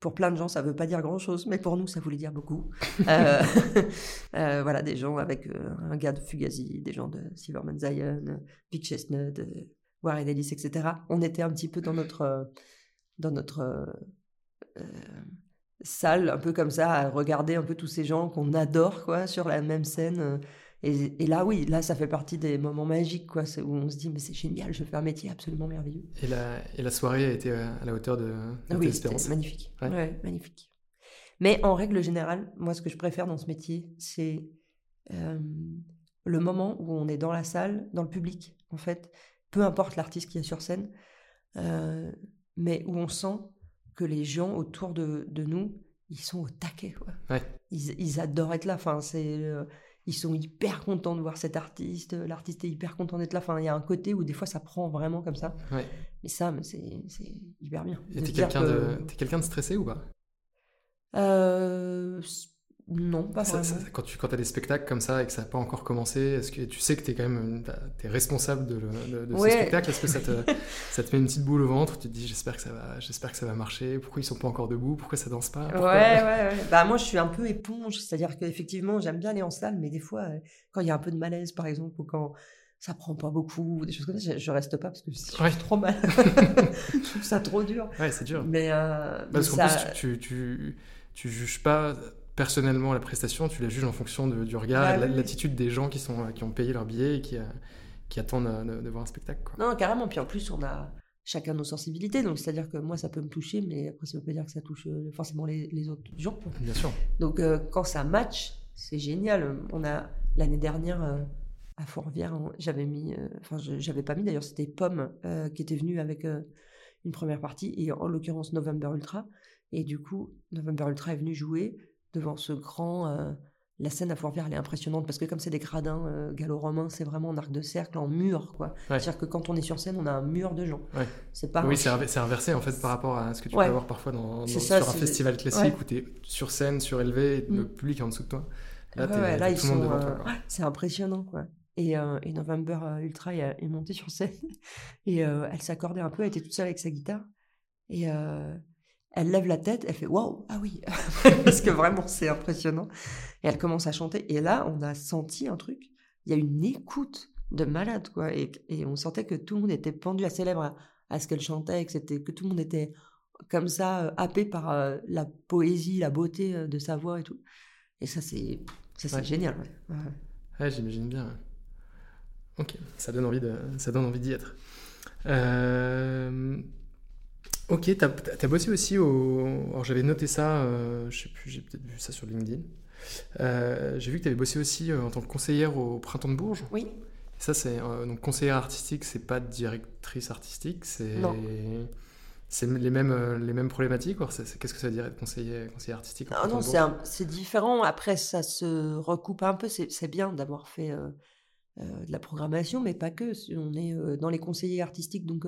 Pour plein de gens, ça veut pas dire grand-chose, mais pour nous, ça voulait dire beaucoup. Euh, euh, voilà, des gens avec euh, un gars de Fugazi, des gens de Silverman Zion, Vic Chestnut, Warren Ellis, etc. On était un petit peu dans notre, dans notre salle, un peu comme ça, à regarder un peu tous ces gens qu'on adore, quoi, sur la même scène. Et, et là, oui, là, ça fait partie des moments magiques, quoi, où on se dit, mais c'est génial, je fais un métier absolument merveilleux.
Et la, et la soirée a été euh, à la hauteur de, de
Ah
tes
oui, magnifique.
Ouais.
Ouais, magnifique. Mais en règle générale, moi, ce que je préfère dans ce métier, c'est euh, le moment où on est dans la salle, dans le public, en fait, peu importe l'artiste qui est sur scène, euh, mais où on sent que les gens autour de, de nous, ils sont au taquet. Quoi.
Ouais.
Ils, ils adorent être là. Enfin, c'est, euh, ils sont hyper contents de voir cet artiste. L'artiste est hyper content d'être là. Enfin, il y a un côté où des fois ça prend vraiment comme ça.
Ouais.
Mais ça, c'est, c'est hyper bien.
Et t'es quelqu'un
que-
de, t'es quelqu'un de stressé ou pas?
Euh, non, pas
Ça-
vraiment.
ça- Quand tu quand as des spectacles comme ça et que ça n'a pas encore commencé, est-ce que tu sais que tu es quand même t'es responsable de, le- de,
Ouais.
ce spectacle Est-ce que ça te, ça te met une petite boule au ventre Tu te dis j'espère que, ça va- j'espère que ça va marcher Pourquoi ils sont pas encore debout Pourquoi ça danse pas
Ouais,
Pourquoi-
ouais, ouais. Bah, moi, je suis un peu éponge. C'est-à-dire qu'effectivement, j'aime bien aller en salle, mais des fois, euh, quand il y a un peu de malaise, par exemple, ou quand ça prend pas beaucoup, ou des choses comme ça, je, je reste pas parce que je
Ouais.
suis trop mal. je trouve ça trop dur.
Ouais, c'est dur.
Mais, euh,
Parce qu'en
ça-
plus, tu, tu, tu, tu juges pas personnellement la prestation, tu la juges en fonction de- du regard
Bah
de
oui,
l'attitude des gens qui, sont, qui ont payé leur billet et qui, euh, qui attendent euh, de, de voir un spectacle. Quoi.
Non, carrément. Puis en plus, on a chacun nos sensibilités. Donc, c'est-à-dire que moi, ça peut me toucher, mais après, ça veut pas dire que ça touche euh, forcément les, les autres gens. quoi.
Bien sûr.
Donc euh, quand ça match, c'est génial. On a l'année dernière euh, à Fourvière, j'avais mis, euh, enfin je- j'avais pas mis d'ailleurs, c'était Pomme euh, qui était venue avec euh, une première partie et en l'occurrence November Ultra. Et du coup, November Ultra est venu jouer devant ce grand. euh, la scène à Fourvière, elle est impressionnante parce que comme c'est des gradins euh, gallo-romains, c'est vraiment en arc de cercle, en mur, quoi.
Ouais.
C'est-à-dire que quand on est sur scène, on a un mur de gens.
Ouais.
C'est pas.
oui, c'est inver- c'est inversé en fait par rapport à ce que tu
Ouais.
peux avoir parfois dans, dans-
C'est ça,
sur un festival classique où tu es sur scène, surélevé, et le
Mm.
public est en dessous de toi. Là,
là, ils
tout le monde
sont,
devant toi.
euh, ouais, c'est impressionnant, quoi. Et, euh, et November Ultra est, est montée sur scène et euh, elle s'accordait un peu, elle était toute seule avec sa guitare et elle lève la tête, elle fait waouh, ah oui, parce que vraiment c'est impressionnant. Et elle commence à chanter et là on a senti un truc, il y a une écoute de malade quoi et, et on sentait que tout le monde était pendu à ses lèvres à, à ce qu'elle chantait, que c'était que tout le monde était comme ça euh, happé par euh, la poésie, la beauté euh, de sa voix et tout. Et ça c'est ça c'est
Ouais.
génial. ouais. Ouais, ouais.
Ouais, j'imagine bien. Ok, ça donne envie de, ça donne envie d'y être. Euh, Ok, t'as as bossé aussi au. Alors j'avais noté ça, euh, je sais plus, j'ai peut-être vu ça sur LinkedIn. Euh, j'ai vu que tu avais bossé aussi euh, en tant que conseillère au Printemps de Bourges.
Oui.
Et ça, c'est euh, donc conseillère artistique, c'est pas directrice artistique, c'est
Non.
c'est les mêmes les mêmes problématiques. Qu'est-ce que ça veut dire être conseiller conseiller artistique
Ah non,
de
c'est différent. Après, ça se recoupe un peu. C'est bien d'avoir fait de la programmation, mais pas que. On est dans les conseillers artistiques. Donc,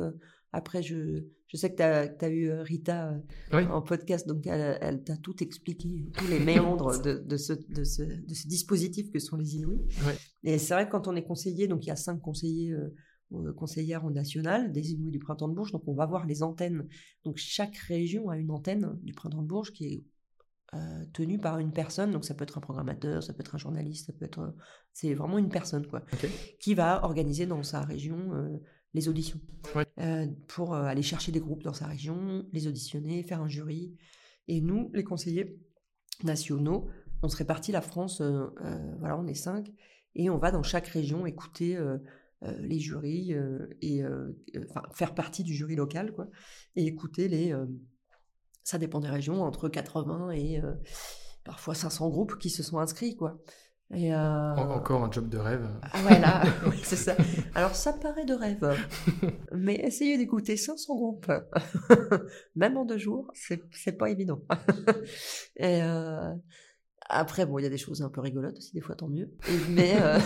après, je, je sais que tu as, eu euh, Rita euh,
Oui.
en podcast. Donc, elle, elle t'a tout expliqué, tous les méandres de, de ce, de, ce, de ce dispositif que sont les Inuits. Et c'est vrai que quand on est conseiller, donc il y a cinq conseillers. euh, conseillères au national des Inuits du Printemps de Bourges. Donc, on va voir les antennes. Donc, chaque région a une antenne du Printemps de Bourges qui est euh, tenue par une personne. Donc, ça peut être un programmateur, ça peut être un journaliste, ça peut être. C'est vraiment une personne, quoi, qui va organiser dans sa région euh, les auditions.
Ouais.
Euh, pour euh, aller chercher des groupes dans sa région, les auditionner, faire un jury. Et nous, les conseillers nationaux, on se répartit la France, euh, euh, voilà, on est cinq, et on va dans chaque région écouter les jurys et enfin, faire partie du jury local, quoi, et écouter les. ça dépend des régions, entre 80 et parfois 500 groupes qui se sont inscrits, quoi. Et, euh,
En- Encore un job de rêve.
ah ouais, là, c'est ça. Alors, ça paraît de rêve, mais essayez d'écouter 500 groupes, même en deux jours, c'est pas évident. Et euh, après, bon, il y a des choses un peu rigolotes aussi, des fois, tant mieux. Mais euh,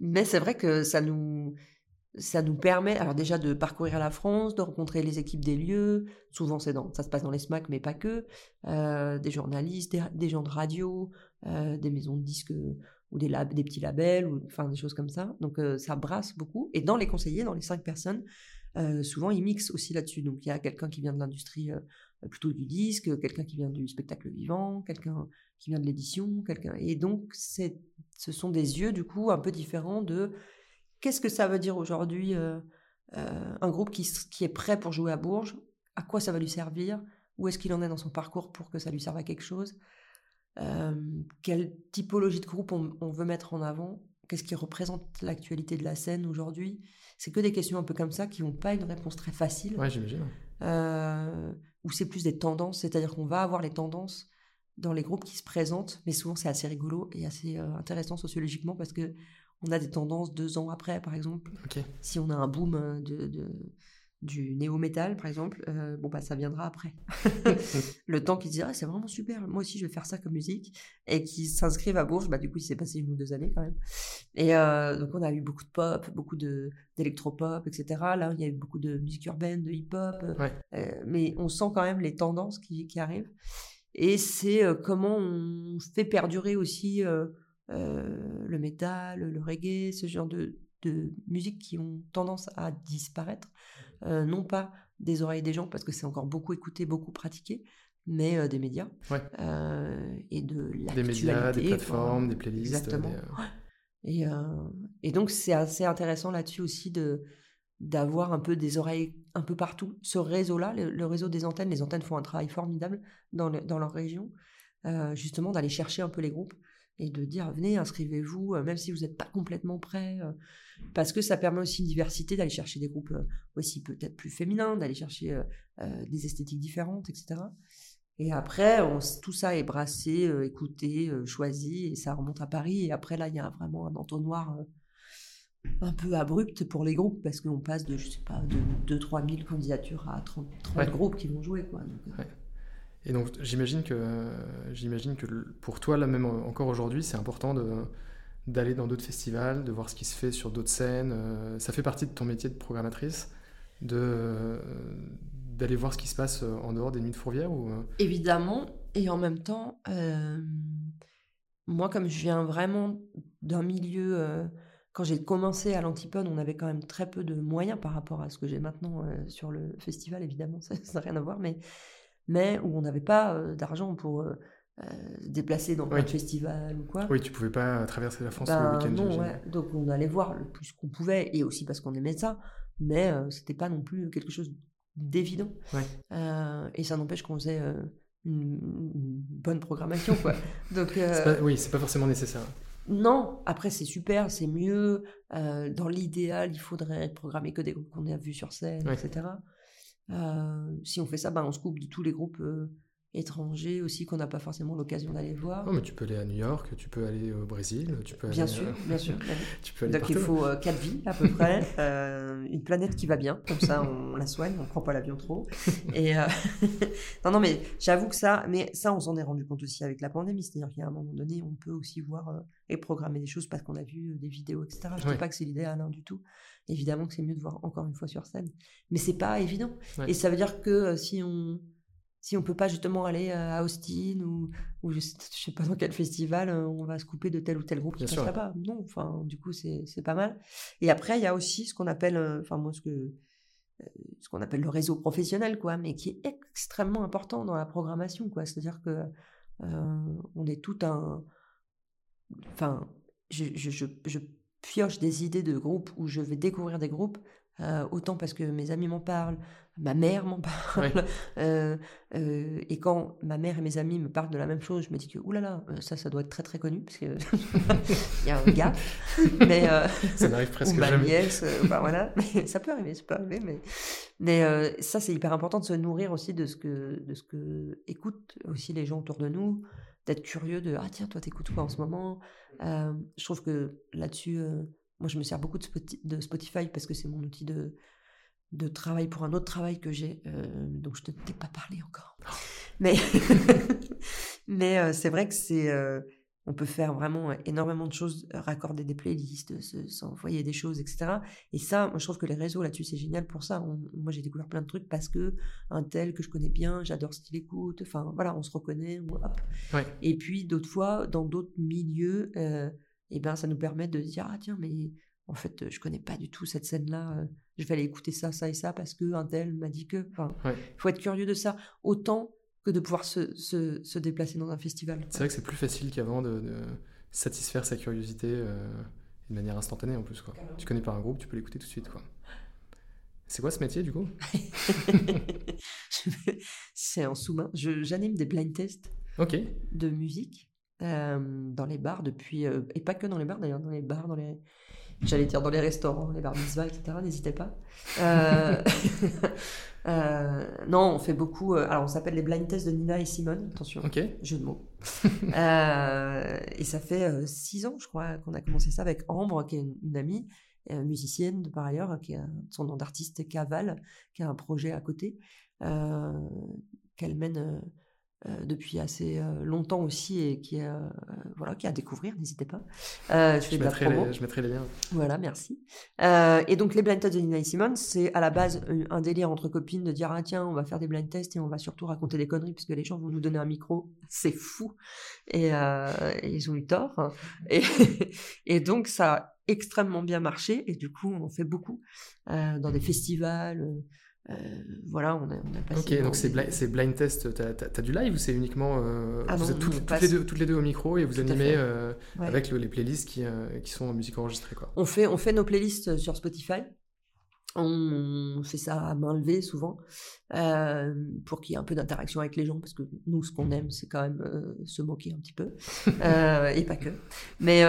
mais c'est vrai que ça nous... ça nous permet, alors déjà de parcourir la France, de rencontrer les équipes des lieux. Souvent, c'est dans, ça se passe dans les SMAC, mais pas que. des journalistes, des, des gens de radio, euh, des maisons de disques euh, ou des, lab, des petits labels, ou enfin des choses comme ça. Donc euh, ça brasse beaucoup. Et dans les conseillers, dans les cinq personnes, souvent ils mixent aussi là-dessus. Donc il y a quelqu'un qui vient de l'industrie plutôt du disque, quelqu'un qui vient du spectacle vivant, quelqu'un qui vient de l'édition, quelqu'un. Et donc c'est, ce sont des yeux du coup un peu différents de qu'est-ce que ça veut dire aujourd'hui un groupe qui, qui est prêt pour jouer à Bourges, à quoi ça va lui servir, où est-ce qu'il en est dans son parcours pour que ça lui serve à quelque chose, quelle typologie de groupe on, on veut mettre en avant, qu'est-ce qui représente l'actualité de la scène aujourd'hui? C'est que des questions un peu comme ça qui n'ont pas une réponse très facile,
Ouais, j'imagine.
euh, où c'est plus des tendances, c'est-à-dire qu'on va avoir les tendances dans les groupes qui se présentent, mais souvent c'est assez rigolo et assez euh, intéressant sociologiquement parce que on a des tendances deux ans après, par exemple. Si on a un boom de, de- du néo-métal, par exemple, euh, bon bah ça viendra après. le temps qu'ils se disent ah, c'est vraiment super, moi aussi je vais faire ça comme musique, et qui s'inscrivent à Bourges, bah du coup il s'est passé une ou deux années quand même. Et euh, donc on a eu beaucoup de pop, beaucoup d'électropop, etc. Là il y a eu beaucoup de musique urbaine, de hip-hop, euh,
Ouais.
euh, mais on sent quand même les tendances qui, qui arrivent. Et c'est comment on fait perdurer aussi le métal, le reggae, ce genre de, de musique qui ont tendance à disparaître. Euh, non pas des oreilles des gens, parce que c'est encore beaucoup écouté, beaucoup pratiqué, mais euh, des médias.
Ouais.
Euh, et de l'actualité.
Des médias, des plateformes, des playlists.
Exactement.
des,
Et, et donc, c'est assez intéressant là-dessus aussi de d'avoir un peu des oreilles un peu partout. Ce réseau-là, le, le réseau des antennes, les antennes font un travail formidable dans, le- dans leur région, justement d'aller chercher un peu les groupes et de dire venez, inscrivez-vous, euh, même si vous n'êtes pas complètement prêt, euh, parce que ça permet aussi une diversité d'aller chercher des groupes euh, aussi peut-être plus féminins, d'aller chercher des esthétiques différentes, etc. Et après, on tout ça est brassé, écouté, choisi, et ça remonte à Paris. Et après, là, il y a vraiment un entonnoir un peu abrupt pour les groupes, parce qu'on passe de, je sais pas, de 2-3 000 candidatures à 30, 30
Ouais.
groupes qui vont jouer. Quoi. Donc,
Ouais. Et donc j'imagine que j'imagine que pour toi là même encore aujourd'hui c'est important de d'aller dans d'autres festivals, de voir ce qui se fait sur d'autres scènes. euh, ça fait partie de ton métier de programmatrice, de euh, d'aller voir ce qui se passe euh, en dehors des nuits de Fourvière ou
Évidemment, et en même temps, moi, comme je viens vraiment d'un milieu, quand j'ai commencé à l'Antipode, on avait quand même très peu de moyens par rapport à ce que j'ai maintenant sur le festival, évidemment, ça n'a rien à voir, mais, mais où on n'avait pas euh, d'argent pour euh, euh, se déplacer dans
Oui.
plein de festivals ou quoi.
oui tu pouvais pas traverser la France
Ben,
le week-end.
non, ouais. Donc on allait voir le plus qu'on pouvait, et aussi parce qu'on aimait ça, mais euh, c'était pas non plus quelque chose d'évident.
Ouais.
Euh, et ça n'empêche qu'on faisait euh, une, bonne programmation, quoi. Donc euh,
pas- oui, c'est pas forcément nécessaire.
non, après c'est super, c'est mieux. Euh, dans l'idéal, il faudrait programmer que des groupes qu'on a vus sur scène,
Ouais.
etc. Euh, si on fait ça, ben, on se coupe de tous les groupes euh, étrangers aussi qu'on n'a pas forcément l'occasion d'aller voir.
Non, mais tu peux aller à New York, tu peux aller au Brésil, tu peux
Bien
aller,
sûr,
euh,
bien sûr.
tu peux aller
Donc il faut euh, quatre vies à peu près, euh, une planète qui va bien, comme ça on la soigne, on prend pas l'avion trop. Et euh, non non mais j'avoue que ça, mais ça on s'en est rendu compte aussi avec la pandémie, c'est-à-dire qu'à un moment donné on peut aussi voir et programmer des choses parce qu'on a vu des vidéos etc. Je
Ouais.
dis pas que c'est l'idéal hein, du tout. Évidemment que c'est mieux de voir encore une fois sur scène, mais c'est pas évident.
Ouais.
Et ça veut dire que si on si on peut pas justement aller euh, à Austin ou, ou je, sais, je sais pas dans quel festival, euh, on va se couper de tel ou tel groupe
Bien
passe
sûr.
là-bas. Non, enfin, du coup, c'est pas mal. Et après, il y a aussi ce qu'on appelle, euh, enfin, moi, ce que ce qu'on appelle le réseau professionnel, quoi, mais qui est extrêmement important dans la programmation, quoi. C'est-à-dire que euh, on est tout un, enfin, je, je, je, je pioche des idées de groupes où je vais découvrir des groupes, euh, autant parce que mes amis m'en parlent, ma mère m'en parle, euh, euh, et quand ma mère et mes amis me parlent de la même chose, je me dis que oulala, euh, ça, ça doit être très très connu, parce que il y a un gars, mais euh,
Ça n'arrive presque
ou ma
jamais.
nièce, enfin, voilà, mais ça peut arriver, ça peut arriver, mais, mais ça c'est hyper important de se nourrir aussi de ce que de ce que écoutent aussi les gens autour de nous, d'être curieux de ah tiens toi t'écoutes quoi en ce moment? Je trouve que là-dessus, moi je me sers beaucoup de Spotify parce que c'est mon outil de de travail pour un autre travail que j'ai, euh, donc je ne t'ai pas parlé encore. Mais, mais euh, c'est vrai que c'est euh, on peut faire vraiment énormément de choses, raccorder des playlists, se- s'envoyer des choses, etc. Et ça, moi, je trouve que les réseaux là-dessus, c'est génial pour ça. On- moi, j'ai découvert plein de trucs parce que un tel que je connais bien, j'adore ce qu'il écoute. Enfin, voilà, on se reconnaît. on- hop.
Ouais.
Et puis, d'autres fois, dans d'autres milieux, euh, eh ben, ça nous permet de se dire, ah tiens, mais en fait, je connais pas du tout cette scène-là. euh, Je vais aller écouter ça, ça et ça parce que un tel m'a dit que. Enfin,
Ouais.
faut être curieux de ça autant que de pouvoir se, se, se déplacer dans un festival.
C'est vrai que c'est plus facile qu'avant de, de satisfaire sa curiosité euh, de manière instantanée en plus. Quoi. Tu connais pas un groupe, tu peux l'écouter tout de suite. Quoi. C'est quoi ce métier du coup?
C'est en sous-main. J'anime des blind tests
Ok,
de musique euh, dans les bars depuis. euh, et pas que dans les bars d'ailleurs, dans les bars, dans les. J'allais dire dans les restaurants, les bars mitzvah, etc. N'hésitez pas. Euh, euh, non, on fait beaucoup. euh, alors, on s'appelle les blind tests de Nina et Simone. Attention, jeu de mots. Euh, et ça fait six ans, je crois, qu'on a commencé ça avec Ambre, qui est une, une amie, musicienne de par ailleurs, qui a son nom d'artiste Caval, qui a un projet à côté, qu'elle mène depuis assez euh, longtemps aussi et qui est, euh, euh, voilà, qui est à découvrir, n'hésitez pas. Euh, je fais
Je
de la
mettrai,
promo.
les, je mettrai les liens.
Voilà, merci. Euh, et donc les blind tests de Nina et Simone, c'est à la base euh, un délire entre copines de dire ah tiens on va faire des blind tests et on va surtout raconter des conneries puisque les gens vont nous donner un micro, c'est fou. Et, euh, et ils ont eu tort. Et, et donc ça a extrêmement bien marché et du coup on en fait beaucoup euh, dans des festivals. Euh, voilà, on a, on a passé.
Ok, donc c'est
des-
bli- c'est blind test. T'as as, du live ou c'est uniquement. euh,
Ah
vous
non,
êtes toutes,
passe-
les deux, toutes les deux au micro et vous
Tout
animez euh,
Ouais.
avec le- les playlists qui, euh, qui sont en musique enregistrée. Quoi.
On fait, on fait nos playlists sur Spotify. On fait ça à main levée souvent euh, pour qu'il y ait un peu d'interaction avec les gens parce que nous ce qu'on aime c'est quand même euh, se moquer un petit peu Euh, et pas que. Mais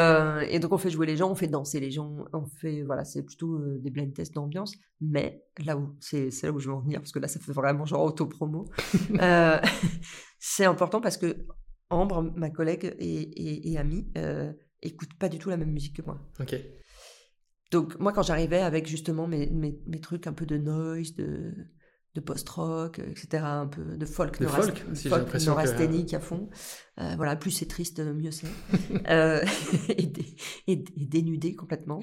et donc on fait jouer les gens on fait danser les gens on fait voilà c'est plutôt des blind tests d'ambiance. Mais là où c'est là où je veux en venir parce que là ça fait vraiment genre auto promo c'est important parce que Ambre ma collègue et, et, et amie écoute pas du tout la même musique que moi.
Ok.
Donc, moi, quand j'arrivais avec justement mes, mes, mes trucs un peu de noise, de, de post-rock, euh, etc., un peu de folk,
De
neurasthénique-
folk aussi, j'ai l'impression que-
neurasthénique à fond. Euh, voilà, plus c'est triste, mieux c'est. Euh, et, dé- et, dé- et dénudé complètement.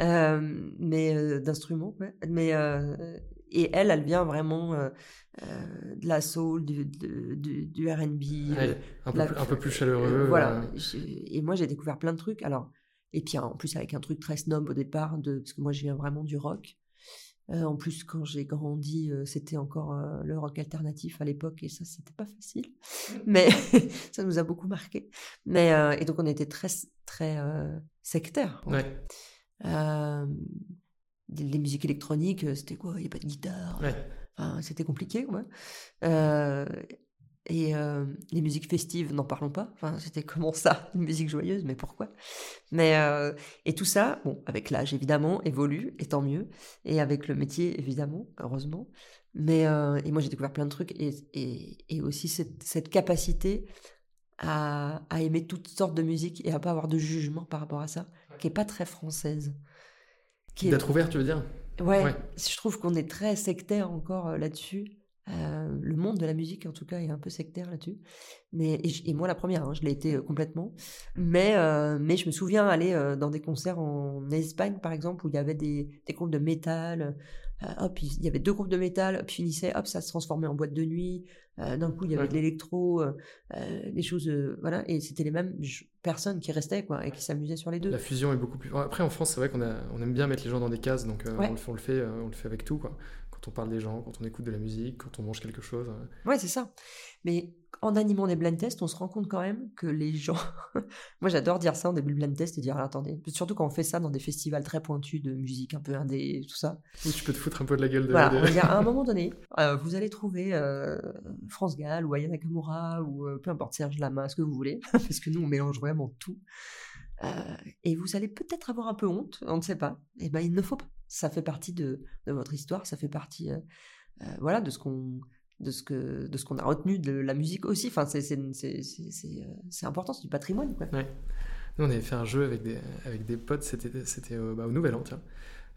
Euh, mais euh, d'instruments, ouais. Mais, euh, et elle, elle vient vraiment euh, euh, de la soul, du, du, du R&B,
Ouais, un, peu plus, un peu plus
euh,
chaleureux.
voilà.
euh,
Et moi, j'ai découvert plein de trucs. Alors, et puis en plus avec un truc très snob au départ, de, parce que moi, je viens vraiment du rock. Euh, en plus, quand j'ai grandi, euh, c'était encore euh, le rock alternatif à l'époque, et ça, c'était pas facile. Mais ça nous a beaucoup marqué. Mais et donc, on était très très sectaires.
ouais.
Les, musiques électroniques, c'était quoi? Il n'y a pas de guitare.
Ouais.
Enfin, c'était compliqué, quoi. Et euh, les musiques festives, n'en parlons pas. Enfin, c'était comment ça Une musique joyeuse, mais pourquoi? Mais euh, et tout ça, bon, avec l'âge évidemment, évolue, et tant mieux. Et avec le métier, évidemment, heureusement. Mais euh, et moi, j'ai découvert plein de trucs et, et, et aussi cette, cette capacité à, à aimer toutes sortes de musique et à pas avoir de jugement par rapport à ça, qui est pas très française. Qui est-
D'être ouvert, tu veux dire?
Ouais,
Ouais.
je trouve qu'on est très sectaire encore là-dessus. Euh, le monde de la musique, en tout cas, est un peu sectaire là-dessus. Mais, et, je- et moi, la première, hein, je l'ai été euh, complètement. Mais, euh, mais je me souviens aller dans des concerts en Espagne, par exemple, où il y avait des, des groupes de métal. Hop, il y avait deux groupes de métal, hop, finissait, hop, ça se transformait en boîte de nuit. D'un coup, il y avait
Ouais.
de l'électro, des choses, voilà. Et c'était les mêmes personnes qui restaient, quoi, et qui s'amusaient sur les deux.
La fusion est beaucoup plus. Après, en France, c'est vrai qu'on on aime bien mettre les gens dans des cases, donc
Ouais.
on, le fait, on, le fait, on le fait avec tout. Quoi. Quand on parle des gens, quand on écoute de la musique, quand on mange quelque chose. euh.
Ouais, c'est ça. Mais en animant des blind tests, on se rend compte quand même que les gens. Moi, j'adore dire ça en début de blind test et dire ah, attendez. Surtout quand on fait ça dans des festivals très pointus de musique un peu indé, tout ça.
Où tu peux te foutre un peu de la gueule de.
Voilà, on à un moment donné, euh, vous allez trouver euh, France Gall ou Aya Nakamura ou euh, peu importe Serge Lama, ce que vous voulez, parce que nous on mélange vraiment tout. Et vous allez peut-être avoir un peu honte, on ne sait pas. Et ben il ne faut pas. Ça fait partie de, de votre histoire, ça fait partie, euh, euh, voilà, de ce qu'on de ce que de ce qu'on a retenu de la musique aussi. Enfin, c'est euh, c'est important, c'est du patrimoine quoi.
Ouais. Nous, on avait fait un jeu avec des, avec des potes, c'était, c'était euh, bah, au Nouvel An, tiens.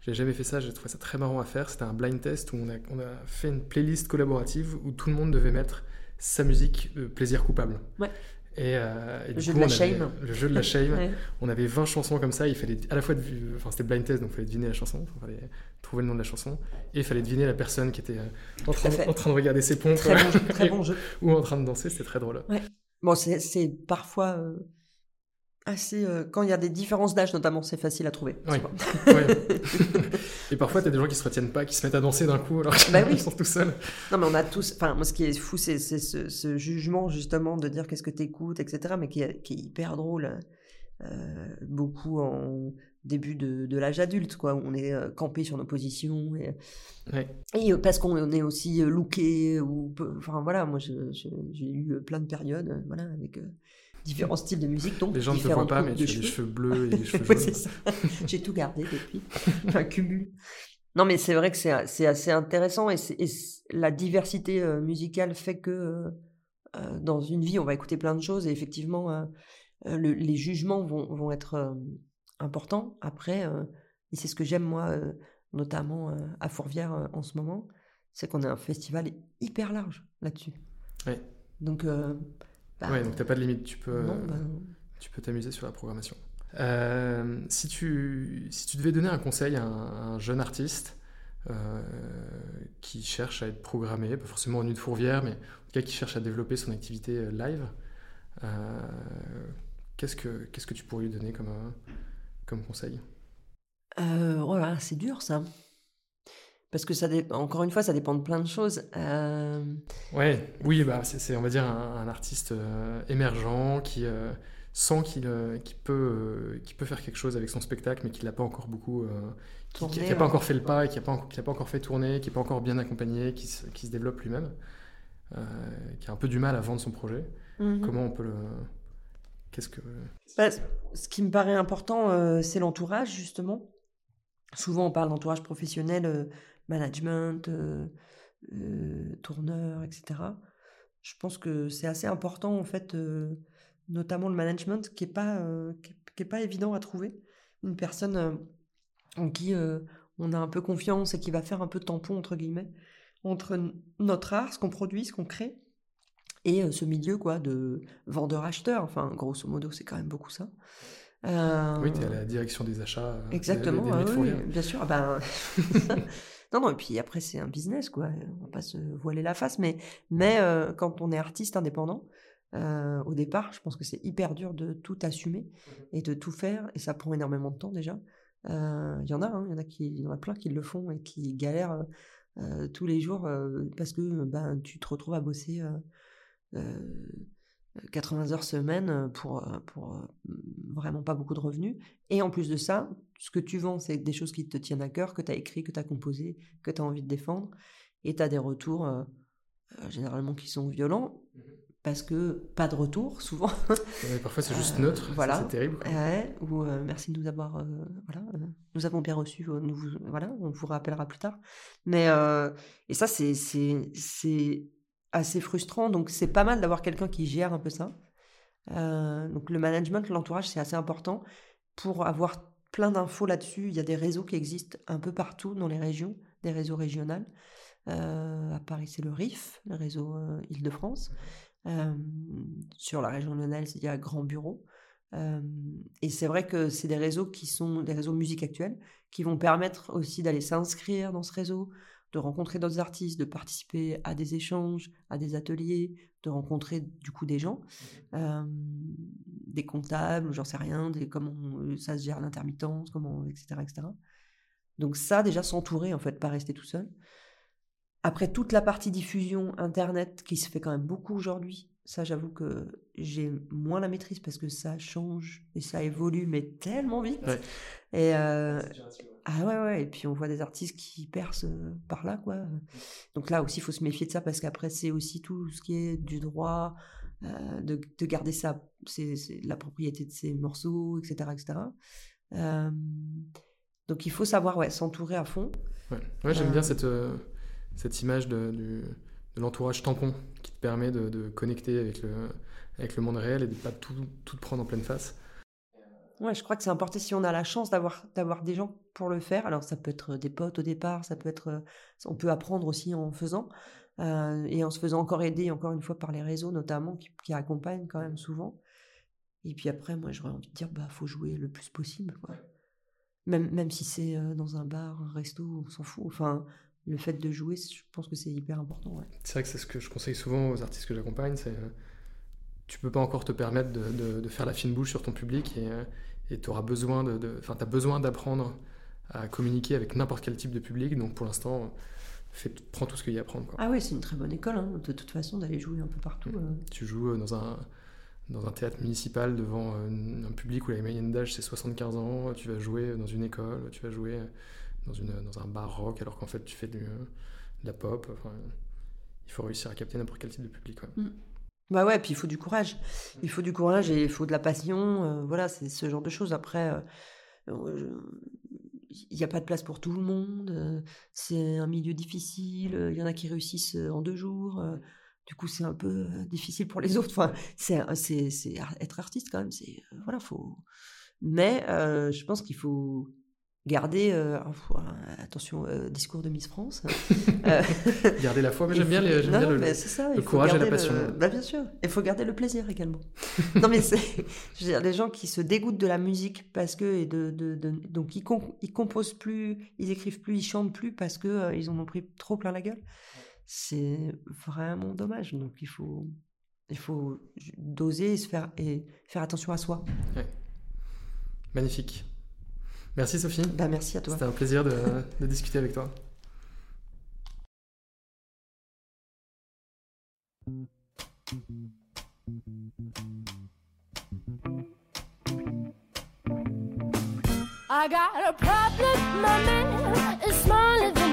J'ai jamais fait ça, j'ai trouvé ça très marrant à faire. C'était un blind test où on a, on a fait une playlist collaborative où tout le monde devait mettre sa musique plaisir coupable.
Ouais.
Et, euh, et
Le
du
jeu
coup,
de la
on avait-
shame.
Le jeu de la shame.
Ouais.
On avait 20 chansons comme ça, il fallait à la fois, enfin c'était blind test, donc il fallait deviner la chanson, il fallait trouver le nom de la chanson, et il fallait deviner la personne qui était euh, en, train,
fait.
en train de regarder ses pompes
Très bon jeu. Très bon jeu.
ou en train de danser, c'était très drôle.
Bon, c'est c'est parfois euh, assez. euh, quand il y a des différences d'âge, notamment, c'est facile à trouver.
Oui. et parfois, t'as des gens qui se retiennent pas, qui se mettent à danser d'un coup alors qu'ils
Bah oui.
sont tout seuls.
Non, mais on a tous. Enfin, moi, ce qui est fou, c'est ce, ce jugement, justement, de dire qu'est-ce que t'écoutes, etc., mais qui est, qui est hyper drôle. euh, beaucoup en début de, de l'âge adulte, quoi. où On est euh, campé sur nos positions. Et,
Ouais.
et parce qu'on est aussi looké, ou. Enfin, voilà, moi, j'ai eu plein de périodes, voilà, avec. Différents styles de musique, donc
Les gens ne te voient pas, mais tu as des
cheveux.
bleus et des cheveux jaunes.
J'ai tout gardé depuis. Un cumul. Non, mais c'est vrai que c'est assez intéressant et, la diversité euh, musicale fait que euh, euh, dans une vie, on va écouter plein de choses et effectivement, euh, le- les jugements vont, vont être importants. Après, et c'est ce que j'aime moi, notamment à Fourvière en ce moment, c'est qu'on a un festival hyper large là-dessus.
Ouais.
Donc, bah,
Ouais, donc t'as pas de limite, tu peux
non, bah,
tu peux t'amuser sur la programmation. Euh, si, tu, si tu devais donner un conseil à un, un jeune artiste euh, qui cherche à être programmé, pas forcément en une fourvière, mais en tout cas qui cherche à développer son activité euh, live, euh, qu'est-ce que qu'est-ce que tu pourrais lui donner comme, comme conseil?
Voilà, c'est dur ça. Parce que ça encore une fois, ça dépend de plein de choses. Euh,
Ouais, oui, bah, c'est, on va dire un, un artiste euh, émergent qui euh, sent qu'il, euh, peut, euh, qu'il peut faire quelque chose avec son spectacle, mais qu'il n'a pas encore beaucoup, euh, qui n'a pas
ouais.
encore fait le pas, et qui n'a pas, a pas encore fait tourner, qui n'est pas encore bien accompagné, qui se, qui se développe lui-même, euh, qui a un peu du mal à vendre son projet.
mhm.
Comment on peut le... Qu'est-ce que...
Bah, ce qui me paraît important, euh, c'est l'entourage, justement. Souvent, on parle d'entourage professionnel, euh, management, euh, euh, tourneur, etc. Je pense que c'est assez important, en fait, euh, notamment le management, qui n'est pas, qui est- qui est pas évident à trouver. Une personne en qui on a un peu confiance et qui va faire un peu de tampon, entre guillemets, entre notre art, ce qu'on produit, ce qu'on crée, et ce milieu quoi de vendeur-acheteur. Enfin, grosso modo, c'est quand même beaucoup ça. Euh,
Oui, tu es à la direction des achats. des-
Exactement,
des,
ah oui, bien sûr. ah ben, non, non, et puis après, c'est un business, quoi. On va pas se voiler la face, mais, mais euh, quand on est artiste indépendant, euh, au départ, je pense que c'est hyper dur de tout assumer et de tout faire, et ça prend énormément de temps déjà. Euh, Il y en a, hein, il y en a qui, il y en a plein qui le font et qui galèrent tous les jours parce que ben, tu te retrouves à bosser euh, euh, 80 heures semaine pour, pour vraiment pas beaucoup de revenus. Et en plus de ça, ce que tu vends, c'est des choses qui te tiennent à cœur, que tu as écrit, que tu as composé, que tu as envie de défendre. Et tu as des retours euh, euh, généralement qui sont violents, parce que pas de retour, souvent.
Ouais, parfois, c'est juste
Euh,
neutre.
voilà.
C'est terrible.
Ouais, ou euh, merci de nous avoir. euh, voilà, nous avons bien reçu. nous, vous- voilà, on vous rappellera plus tard. Mais et ça, c'est c'est c'est assez frustrant. Donc c'est pas mal d'avoir quelqu'un qui gère un peu ça. Donc le management, l'entourage, c'est assez important pour avoir plein d'infos là-dessus. Il y a des réseaux qui existent un peu partout dans les régions, des réseaux régionaux. Euh, à Paris, c'est le RIF, le réseau euh, Île-de-France. Euh, sur la région lyonnaise, il y a Grand Bureau. Et c'est vrai que c'est des réseaux qui sont des réseaux musique actuelle, qui vont permettre aussi d'aller s'inscrire dans ce réseau, de rencontrer d'autres artistes, de participer à des échanges, à des ateliers, de rencontrer du coup des gens, euh, des comptables, j'en sais rien, des, comment euh, ça se gère l'intermittence, comment, etc., etc. Donc ça, déjà s'entourer en fait, pas rester tout seul. Après, toute la partie diffusion Internet qui se fait quand même beaucoup aujourd'hui, ça j'avoue que j'ai moins la maîtrise parce que ça change et ça évolue, mais tellement vite.
Ouais.
Et euh, ah ouais, ouais, et puis on voit des artistes qui percent euh, par là, quoi. Donc là aussi, il faut se méfier de ça parce qu'après, c'est aussi tout ce qui est du droit, euh, de, de garder ça, c'est la propriété de ces morceaux, etc. etc. Euh, donc il faut savoir ouais, s'entourer à fond.
Ouais, Ouais, j'aime bien cette, cette image de, l'entourage tampon qui te permet de, de connecter avec le, avec le monde réel et de ne pas tout, tout prendre en pleine face.
Ouais, je crois que c'est important si on a la chance d'avoir d'avoir des gens pour le faire. Alors ça peut être des potes au départ, ça peut être, euh, on peut apprendre aussi en faisant euh, et en se faisant encore aider, encore une fois par les réseaux notamment qui, qui accompagnent quand même souvent. Et puis après, moi, j'aurais envie de dire, bah, faut jouer le plus possible, quoi. Même, même si c'est euh, dans un bar, un resto, on s'en fout. Enfin, le fait de jouer, je pense que c'est hyper important. Ouais.
C'est vrai que c'est ce que je conseille souvent aux artistes que j'accompagne, c'est euh, tu peux pas encore te permettre de, de- de faire la fine bouche sur ton public et euh, tu auras besoin de, de- t'as besoin d'apprendre à communiquer avec n'importe quel type de public. Donc pour l'instant, prends tout ce qu'il y a à prendre. Quoi.
Ah ouais, c'est une très bonne école, hein, de toute façon, d'aller jouer un peu partout.
Mm.
euh.
Tu joues euh, dans un, dans un théâtre municipal devant euh, un public où la moyenne d'âge c'est 75 ans, tu vas jouer dans une école, tu vas jouer dans, une, dans un bar rock alors qu'en fait tu fais du, de la pop. Enfin, il faut réussir à capter n'importe quel type de public. quoi.
Bah ouais, puis il faut du courage. Il faut du courage et il faut de la passion. euh, voilà, c'est ce genre de choses. Après, euh, il n'y a pas de place pour tout le monde. euh, c'est un milieu difficile. euh, Il y en a qui réussissent euh, en deux jours. du coup, c'est un peu difficile pour les autres. Enfin, c'est, être artiste quand même. C'est voilà, faut. Mais je pense qu'il faut garder euh, attention euh, discours de Miss France. Euh,
Garder la foi, mais j'aime bien, les,
non,
bien le,
ça,
courage et la passion.
le- Bah, bien sûr. Il faut garder le plaisir également. non, mais c'est. Je veux dire, les gens qui se dégoûtent de la musique parce que. Et de, de- de- donc, ils composent plus, ils écrivent plus, ils chantent plus parce que euh, ils en ont pris trop plein la gueule. C'est vraiment dommage. Donc, il faut. Il faut doser et, se faire, et faire attention à soi.
Magnifique. Merci Sophie.
Bah, merci à toi.
C'était un plaisir de, de discuter avec toi.
I got a problem, my man.